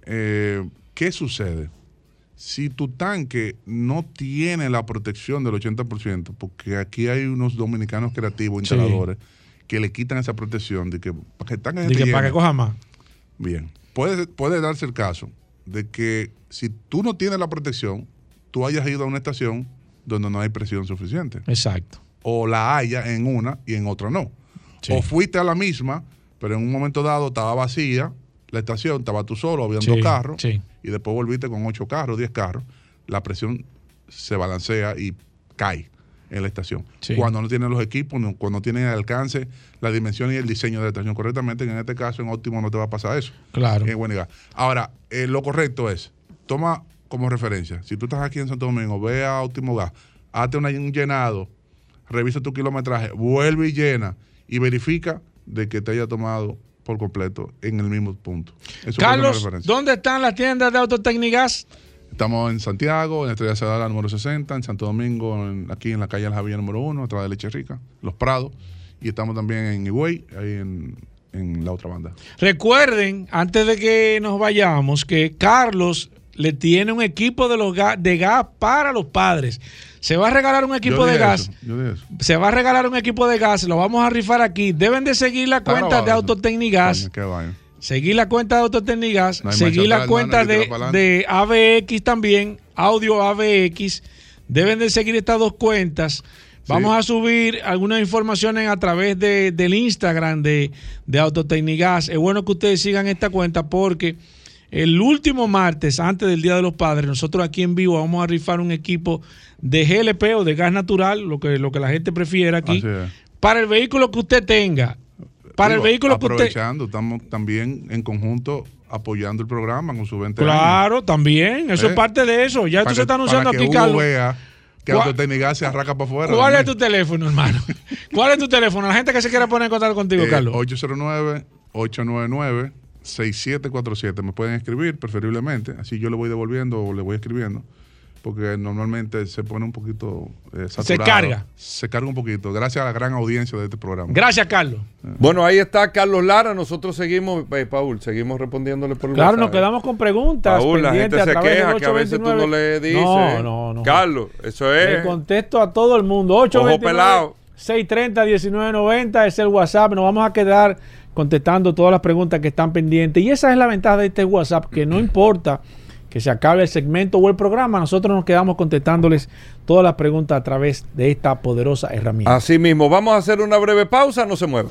Eh, ¿Qué sucede? Si tu tanque no tiene la protección del 80%, porque aquí hay unos dominicanos creativos, Sí. instaladores, que le quitan esa protección de que para que el tanque De te que para que coja más. Bien. Puede, puede darse el caso de que si tú no tienes la protección, tú hayas ido a una estación donde no hay presión suficiente. Exacto. O la haya en una y en otra no. Sí. O fuiste a la misma, pero en un momento dado estaba vacía la estación, estaba tú solo, habían Sí, dos carros, sí. Y después volviste con ocho carros, diez carros, la presión se balancea y cae en la estación. Sí. Cuando no tienen los equipos, no- cuando no tienen el alcance, la dimensión y el diseño de la estación correctamente, que en este caso en óptimo no te va a pasar eso. Claro. En. Ahora, eh, lo correcto es, toma como referencia, si tú estás aquí en Santo Domingo, ve a Óptimo Gas, hazte un llenado, revisa tu kilometraje, vuelve y llena y verifica de que te haya tomado por completo en el mismo punto. Eso Carlos. ¿dónde están las tiendas de Autotecnigas? Estamos en Santiago, en Estrella Cedala número 60, en Santo Domingo, en- aquí en la calle Javier número 1, atrás de Leche Rica, Los Prados, y estamos también en Higüey, ahí en, en la otra banda. Recuerden, antes de que nos vayamos, que Carlos le tiene un equipo de, los ga- de gas para los padres. Se va a regalar un equipo de gas. eso. Se va a regalar un equipo de gas, lo vamos a rifar aquí. Deben de seguir la Está cuenta de. Autotecnigas. Seguir la cuenta de Autotecnigas, No seguir la cuenta de, de AVX también, Audio AVX. Deben de seguir estas dos cuentas. Vamos a subir algunas informaciones a través de, del Instagram de, de Autotecnigas. Es bueno que ustedes sigan esta cuenta porque el último martes, antes del Día de los Padres, nosotros aquí en vivo vamos a rifar un equipo de GLP o de gas natural, lo que, lo que la gente prefiera aquí, para el vehículo que usted tenga. Para Digo, el vehículo que usted... Aprovechando, estamos también en conjunto apoyando el programa con su 20 Claro, también. Eso ¿Eh? es parte de eso. Ya Para se está anunciando para que aquí, Hugo Carlos. vea que ¿Cuál- Autotecnigas se arranca para afuera. ¿Cuál es tu teléfono, hermano? ¿Cuál es tu teléfono? La gente que se quiera poner en contacto contigo, Eh, Carlos. 809-899-6747. Me pueden escribir preferiblemente, así yo le voy devolviendo o le voy escribiendo, porque normalmente se pone un poquito eh, saturado. carga. Se carga un poquito, gracias a la gran audiencia de este programa. Gracias, Carlos. Bueno, ahí está Carlos Lara. Nosotros seguimos, eh, Paul, seguimos respondiéndole por el Claro, WhatsApp. nos quedamos con preguntas. Paul, la gente pendientes se a través queja que a veces tú no 829. le dices. No, no, no. Carlos, eso Le es. contesto a todo el mundo. 829. Ojo pelado. 630-1990 es el WhatsApp. Nos vamos a quedar contestando todas las preguntas que están pendientes. Y esa es la ventaja de este WhatsApp, que no importa que se acabe el segmento o el programa, nosotros nos quedamos contestándoles todas las preguntas a través de esta poderosa herramienta. Así mismo, vamos a hacer una breve pausa, no se mueva.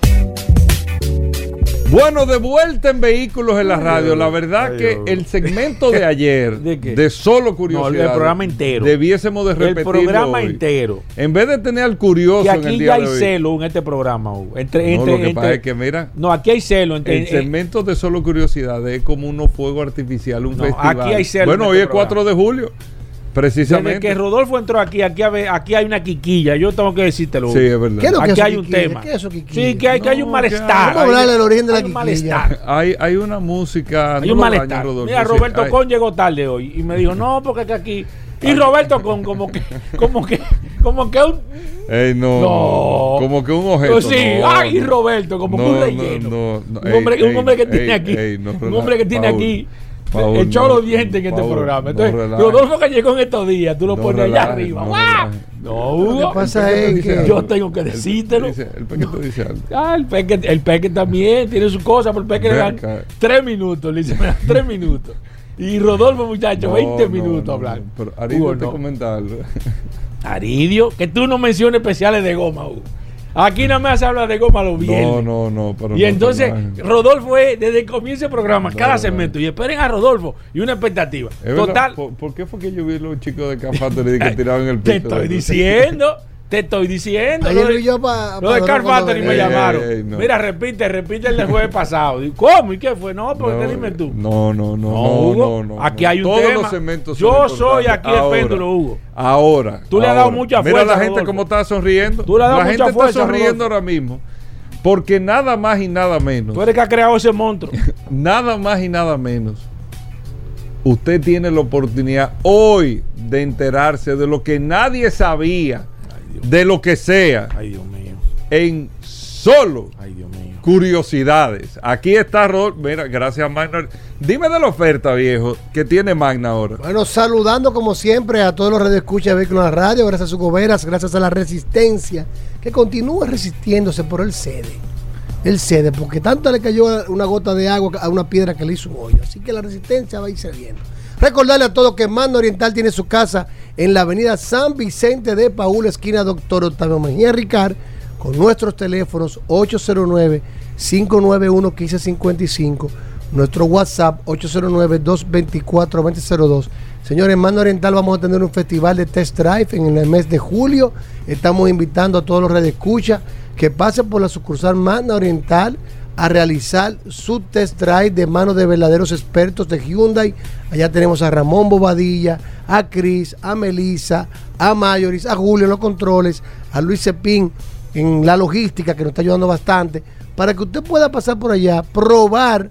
Bueno, de vuelta en vehículos en la radio. La verdad que el segmento de ayer ¿De, solo curiosidad. No, el programa entero. Debiésemos de repetirlo El programa hoy. entero. En vez de tener al curioso que aquí en el ya hay de hoy. celo en este programa. Hugo. Entre, No, entre- lo que entre- pasa es que mira, no, aquí hay celo. Entre, el segmento de solo curiosidad es como unos fuegos artificiales, un No, festival. aquí hay celo Bueno, en hoy este es 4 de julio, Desde precisamente. que Rodolfo entró aquí, aquí, aquí hay una quiquilla. Yo tengo que decírtelo. Sí, es verdad. ¿Qué es lo que Aquí es hay eso, un quiquilla? tema. ¿Qué es eso, quiquilla? Sí, que hay, que hay un No, malestar. Vamos a hablar del origen de la hay un quiquilla. malestar. Hay, hay una música. Hay no un malestar. daña, Rodolfo, Mira, Roberto hay- Con llegó tarde hoy y me dijo, no, porque es que aquí. Y Roberto Con, como que, como que, como que un. Ey, no, No. Como que un objeto. Pues sí, no, ay, no. Roberto, como que No, un no, relleno. no, no, un, ey, hombre, un ey, hombre que ey, tiene aquí. ey, no, un hombre que tiene Paul, aquí. Paul, echó no, los dientes en este programa. Entonces. Rodolfo que llegó en estos días, tú lo No pones allá arriba. no ¡Guau! relaja. No, Hugo. Lo que pasa es que-. Yo tengo que decírtelo. El peque te dice algo. Ah, el peque, el peque también tiene su cosa, pero el peque le dan tres minutos, le dice, me dan tres minutos. Y Rodolfo, muchacho, No, 20 no, minutos no, Pero Aridio Hugo, te no. comenta algo. Aridio, que tú no menciones especiales de goma, Hugo. Aquí nada más se habla de goma los viernes. No, no, no. Pero Y no, entonces. Rodolfo es desde el comienzo del programa, No, cada no, segmento. Y esperen a Rodolfo y una expectativa. Es verdad, Total, ¿por, por qué fue que yo vi los chicos de Cafate que tiraban el te piso? estoy diciendo, te estoy diciendo. Ayer lo de- yo pa- Lo de Carl me Ey, llamaron. ey, no. Mira, repite, repite el del jueves pasado. Digo, ¿Cómo? ¿Y qué fue? No, porque No, dime tú. No, no, no, No, Hugo, no, no, aquí hay un Todos tema. los Yo soy aquí el péndulo, Hugo. Ahora. Tú le has dado mucha Mira fuerza, la gente Rodolfo. cómo está sonriendo. Tú le has dado la mucha gente fuerza, está sonriendo Rodolfo. ahora mismo. Porque nada más y nada menos. Tú eres que ha creado ese monstruo. Nada más y nada menos. Usted tiene la oportunidad hoy de enterarse de lo que nadie sabía, de lo que sea, Ay, Dios mío. en solo Ay, Dios mío. curiosidades. Aquí está Rod. Mira, gracias Magna. Dime de la oferta, viejo, que tiene Magna ahora. Bueno, saludando como siempre a todos los radioescuchas de Vehículos Radio, gracias a sus goberas, gracias a la resistencia que continúa resistiéndose por el cede. El cede, porque tanto le cayó una gota de agua a una piedra que le hizo un hoyo. Así que la resistencia va a ir cediendo. Recordarle a todos que Mando Oriental tiene su casa en la avenida San Vicente de Paúl, esquina Doctor Octavio Mejía Ricard, con nuestros teléfonos 809-591-1555, nuestro WhatsApp 809-224-2002. Señores, Mando Oriental vamos a tener un festival de test drive en el mes de julio. Estamos invitando a todos los redescuchas que pasen por la sucursal Manda Oriental a realizar su test drive de manos de verdaderos expertos de Hyundai. Allá tenemos a Ramón Bobadilla, a Cris, a Melissa, a Mayoris, a Julio en los controles, a Luis Cepín en la logística que nos está ayudando bastante, para que usted pueda pasar por allá, probar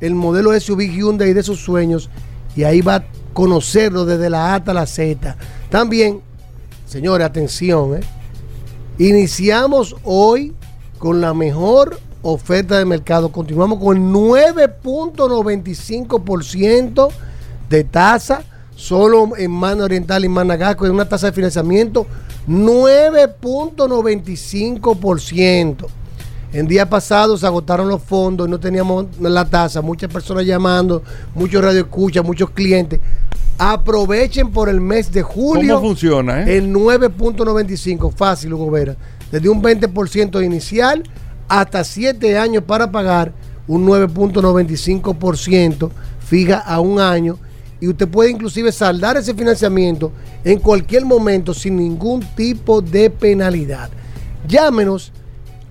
el modelo SUV Hyundai de sus sueños y ahí va a conocerlo desde la A hasta la Z. También, señores, atención, ¿eh? iniciamos hoy con la mejor oferta de mercado. Continuamos con el 9.95% de tasa solo en Mano Oriental y Managasco, en una tasa de financiamiento 9.95%. En día pasado se agotaron los fondos no teníamos la tasa. Muchas personas llamando, muchos radioescuchas, muchos clientes. Aprovechen por el mes de julio. ¿Cómo funciona, eh? El 9.95, fácil, Hugo Vera. Desde un 20% inicial hasta 7 años para pagar un 9.95% fija a un año y usted puede inclusive saldar ese financiamiento en cualquier momento sin ningún tipo de penalidad. Llámenos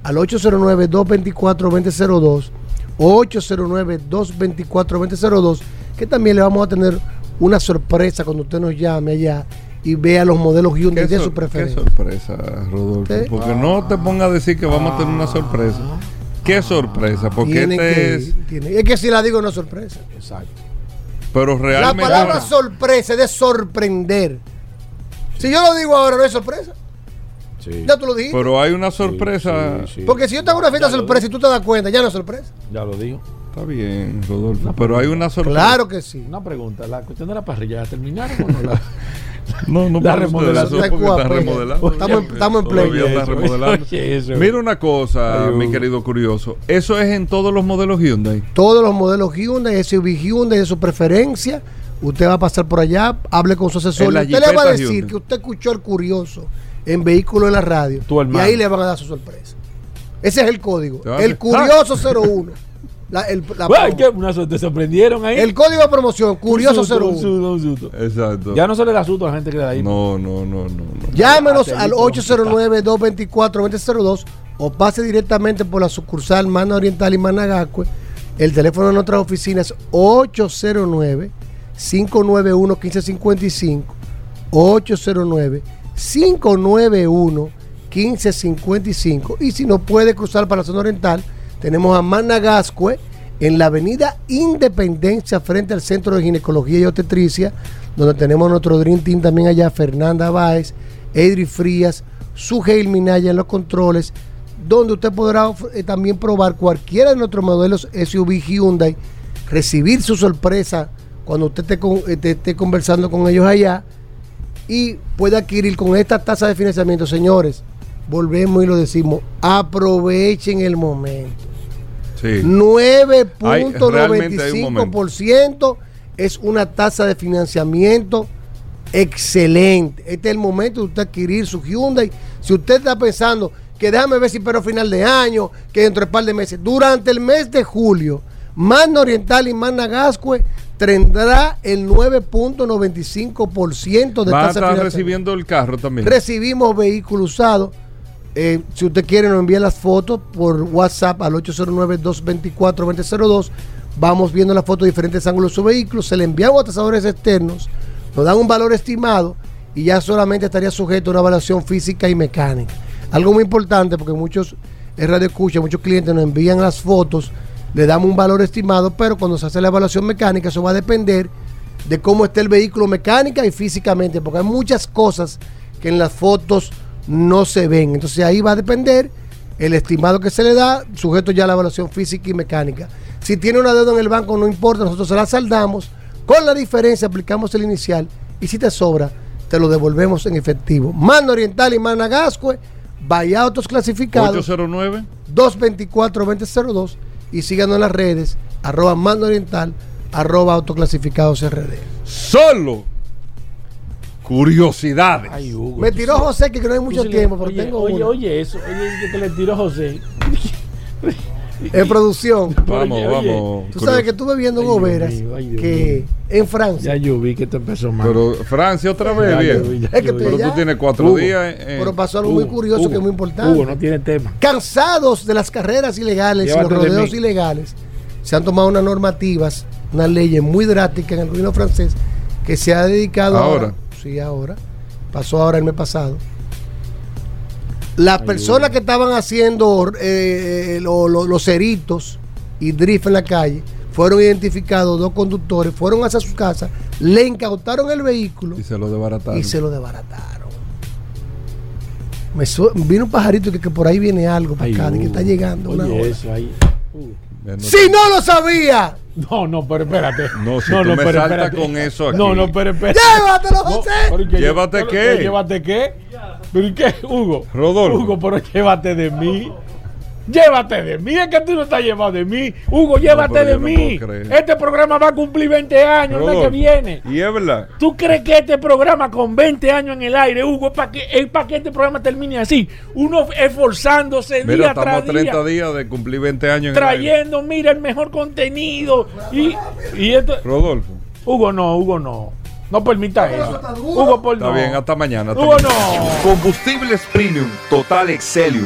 al 809-224-2002 o 809-224-2002 que también le vamos a tener una sorpresa cuando usted nos llame allá y vea los modelos Hyundai de su preferencia. Qué sorpresa, Rodolfo. ¿Sí? Porque no te ponga a decir que vamos a tener una sorpresa. Qué sorpresa, porque este que- es. tiene- es que si la digo no es sorpresa. Exacto. Pero La realmente. palabra sorpresa es de sorprender. Si yo lo digo ahora, no es sorpresa. Ya tú lo dijiste. Pero hay una sorpresa. Porque si yo tengo una fiesta sorpresa y tú te das cuenta, ya no es sorpresa. Ya lo dijo. Está bien, Rodolfo. Pero hay una sorpresa. Claro que sí. Una pregunta, la cuestión de la parrilla, ¿la terminaron o no? La- No, no La remodelación. Oye, remodelando. estamos en- estamos en play. eso. Mira una cosa, Ay, mi querido curioso. Eso es en todos los modelos Hyundai. Todos los modelos Hyundai, SUV Hyundai de su preferencia. Usted va a pasar por allá, hable con su asesor. Usted le va a decir Hyundai. que usted escuchó el curioso en vehículo en la radio. Tu y ahí le van a dar su sorpresa. Ese es el código. El curioso 01. La- el, la Ay, promo. ¿qué? Una suerte, se sorprendieron ahí. el código de promoción, curioso Un susto, un 01. susto, un susto. Exacto. Ya no se le da susto a la gente que le da ahí. No, no, no, no. no. Llámenos Ah, al te digo, 809-224-2002 o pase directamente por la sucursal Mana Oriental y Managacue. El teléfono de nuestra oficina es 809-591-1555. 809-591-1555. Y si no puede cruzar para la zona oriental, tenemos a Managascue en la avenida Independencia frente al Centro de Ginecología y Obstetricia, donde tenemos nuestro Dream Team también allá, Fernanda Báez, Edri Frías, Sugeil Minaya en los controles, donde usted podrá eh, también probar cualquiera de nuestros modelos SUV Hyundai, recibir su sorpresa cuando usted esté, esté- esté conversando con ellos allá y puede adquirir con esta tasa de financiamiento, señores. Volvemos y lo decimos, aprovechen el momento. Sí. Hay- realmente hay un momento. 9.95% es una tasa de financiamiento excelente. Este es el momento de usted adquirir su Hyundai. Si usted está pensando que déjame ver si pero final de año, que dentro de un par de meses, durante el mes de julio, Magna Oriental y Magna Gascue tendrá el 9.95% de Va a tasa de estar recibiendo el carro también. Recibimos vehículo usado. Eh, si usted quiere, nos envía las fotos por WhatsApp al 809-224-2002. Vamos viendo las fotos de diferentes ángulos de su vehículo. Se le enviamos a tasadores externos. Nos dan un valor estimado y ya solamente estaría sujeto a una evaluación física y mecánica. Algo muy importante porque muchos radio escucha, muchos clientes nos envían las fotos, le damos un valor estimado, pero cuando se hace la evaluación mecánica, eso va a depender de cómo esté el vehículo mecánica y físicamente, porque hay muchas cosas que en las fotos no se ven. Entonces ahí va a depender el estimado que se le da, sujeto ya a la evaluación física y mecánica. Si tiene una deuda en el banco, no importa, nosotros se la saldamos. Con la diferencia aplicamos el inicial y si te sobra, te lo devolvemos en efectivo. Mano Oriental y Managascue, vaya autos clasificados. 809 224-2002 y síganos en las redes, arroba Mando Oriental, arroba autoclasificados RD. Solo curiosidades. Ay, Hugo. Me tiró José que no hay mucho tiempo, pero oye, tengo oye, oye, eso. Oye, que le tiró José. En producción. Vamos, Oye, vamos. Tú sabes que estuve viendo Goberas que en Francia. Ya yo vi que esto empezó mal. Pero Francia otra vez, bien. vi, Es que. Pero ya- tú tienes cuatro Hugo, días. Pero pasó algo muy curioso Hugo, que es muy importante. Hugo no tiene tema. Cansados de las carreras ilegales y los de rodeos ilegales, se han tomado unas normativas, unas leyes muy drásticas en el gobierno francés que se ha dedicado Ahora. Sí, ahora. Pasó ahora el mes pasado. Las personas que estaban haciendo eh, lo- lo- los ceritos y drift en la calle fueron identificados dos conductores, fueron hacia su casa, le incautaron el vehículo Y se lo desbarataron. y se lo desbarataron. Me vino un pajarito que, que por ahí viene algo para acá, que está llegando una eso ahí. No- ¡Si no lo sabía! No, no, pero espérate. No, si tú me pero saltas espérate. con eso aquí. No, no, pero espérate. ¡Llévatelo, No, José! que- ¿Llévate pero- qué? pero ¿Llévate qué? ¿Pero qué, Hugo? Rodolfo. Hugo, pero llévate de mí. Llévate de mí, es que tú no estás llevado de mí. Hugo, llévate de no mí. este programa va a cumplir 20 años el mes que viene. Y es verdad. ¿Tú crees que este programa con 20 años en el aire, Hugo, es para que, es para que este programa termine así? Uno esforzándose Mira, día tras 30 día, días de cumplir 20 años en el aire. trayendo, mira, el mejor contenido. Y, y esto, Rodolfo. Hugo, no, Hugo, no. No permita eso. Hugo, por Está no. bien, hasta mañana. hasta Hugo, mañana. no. Combustibles Premium Total Excelium.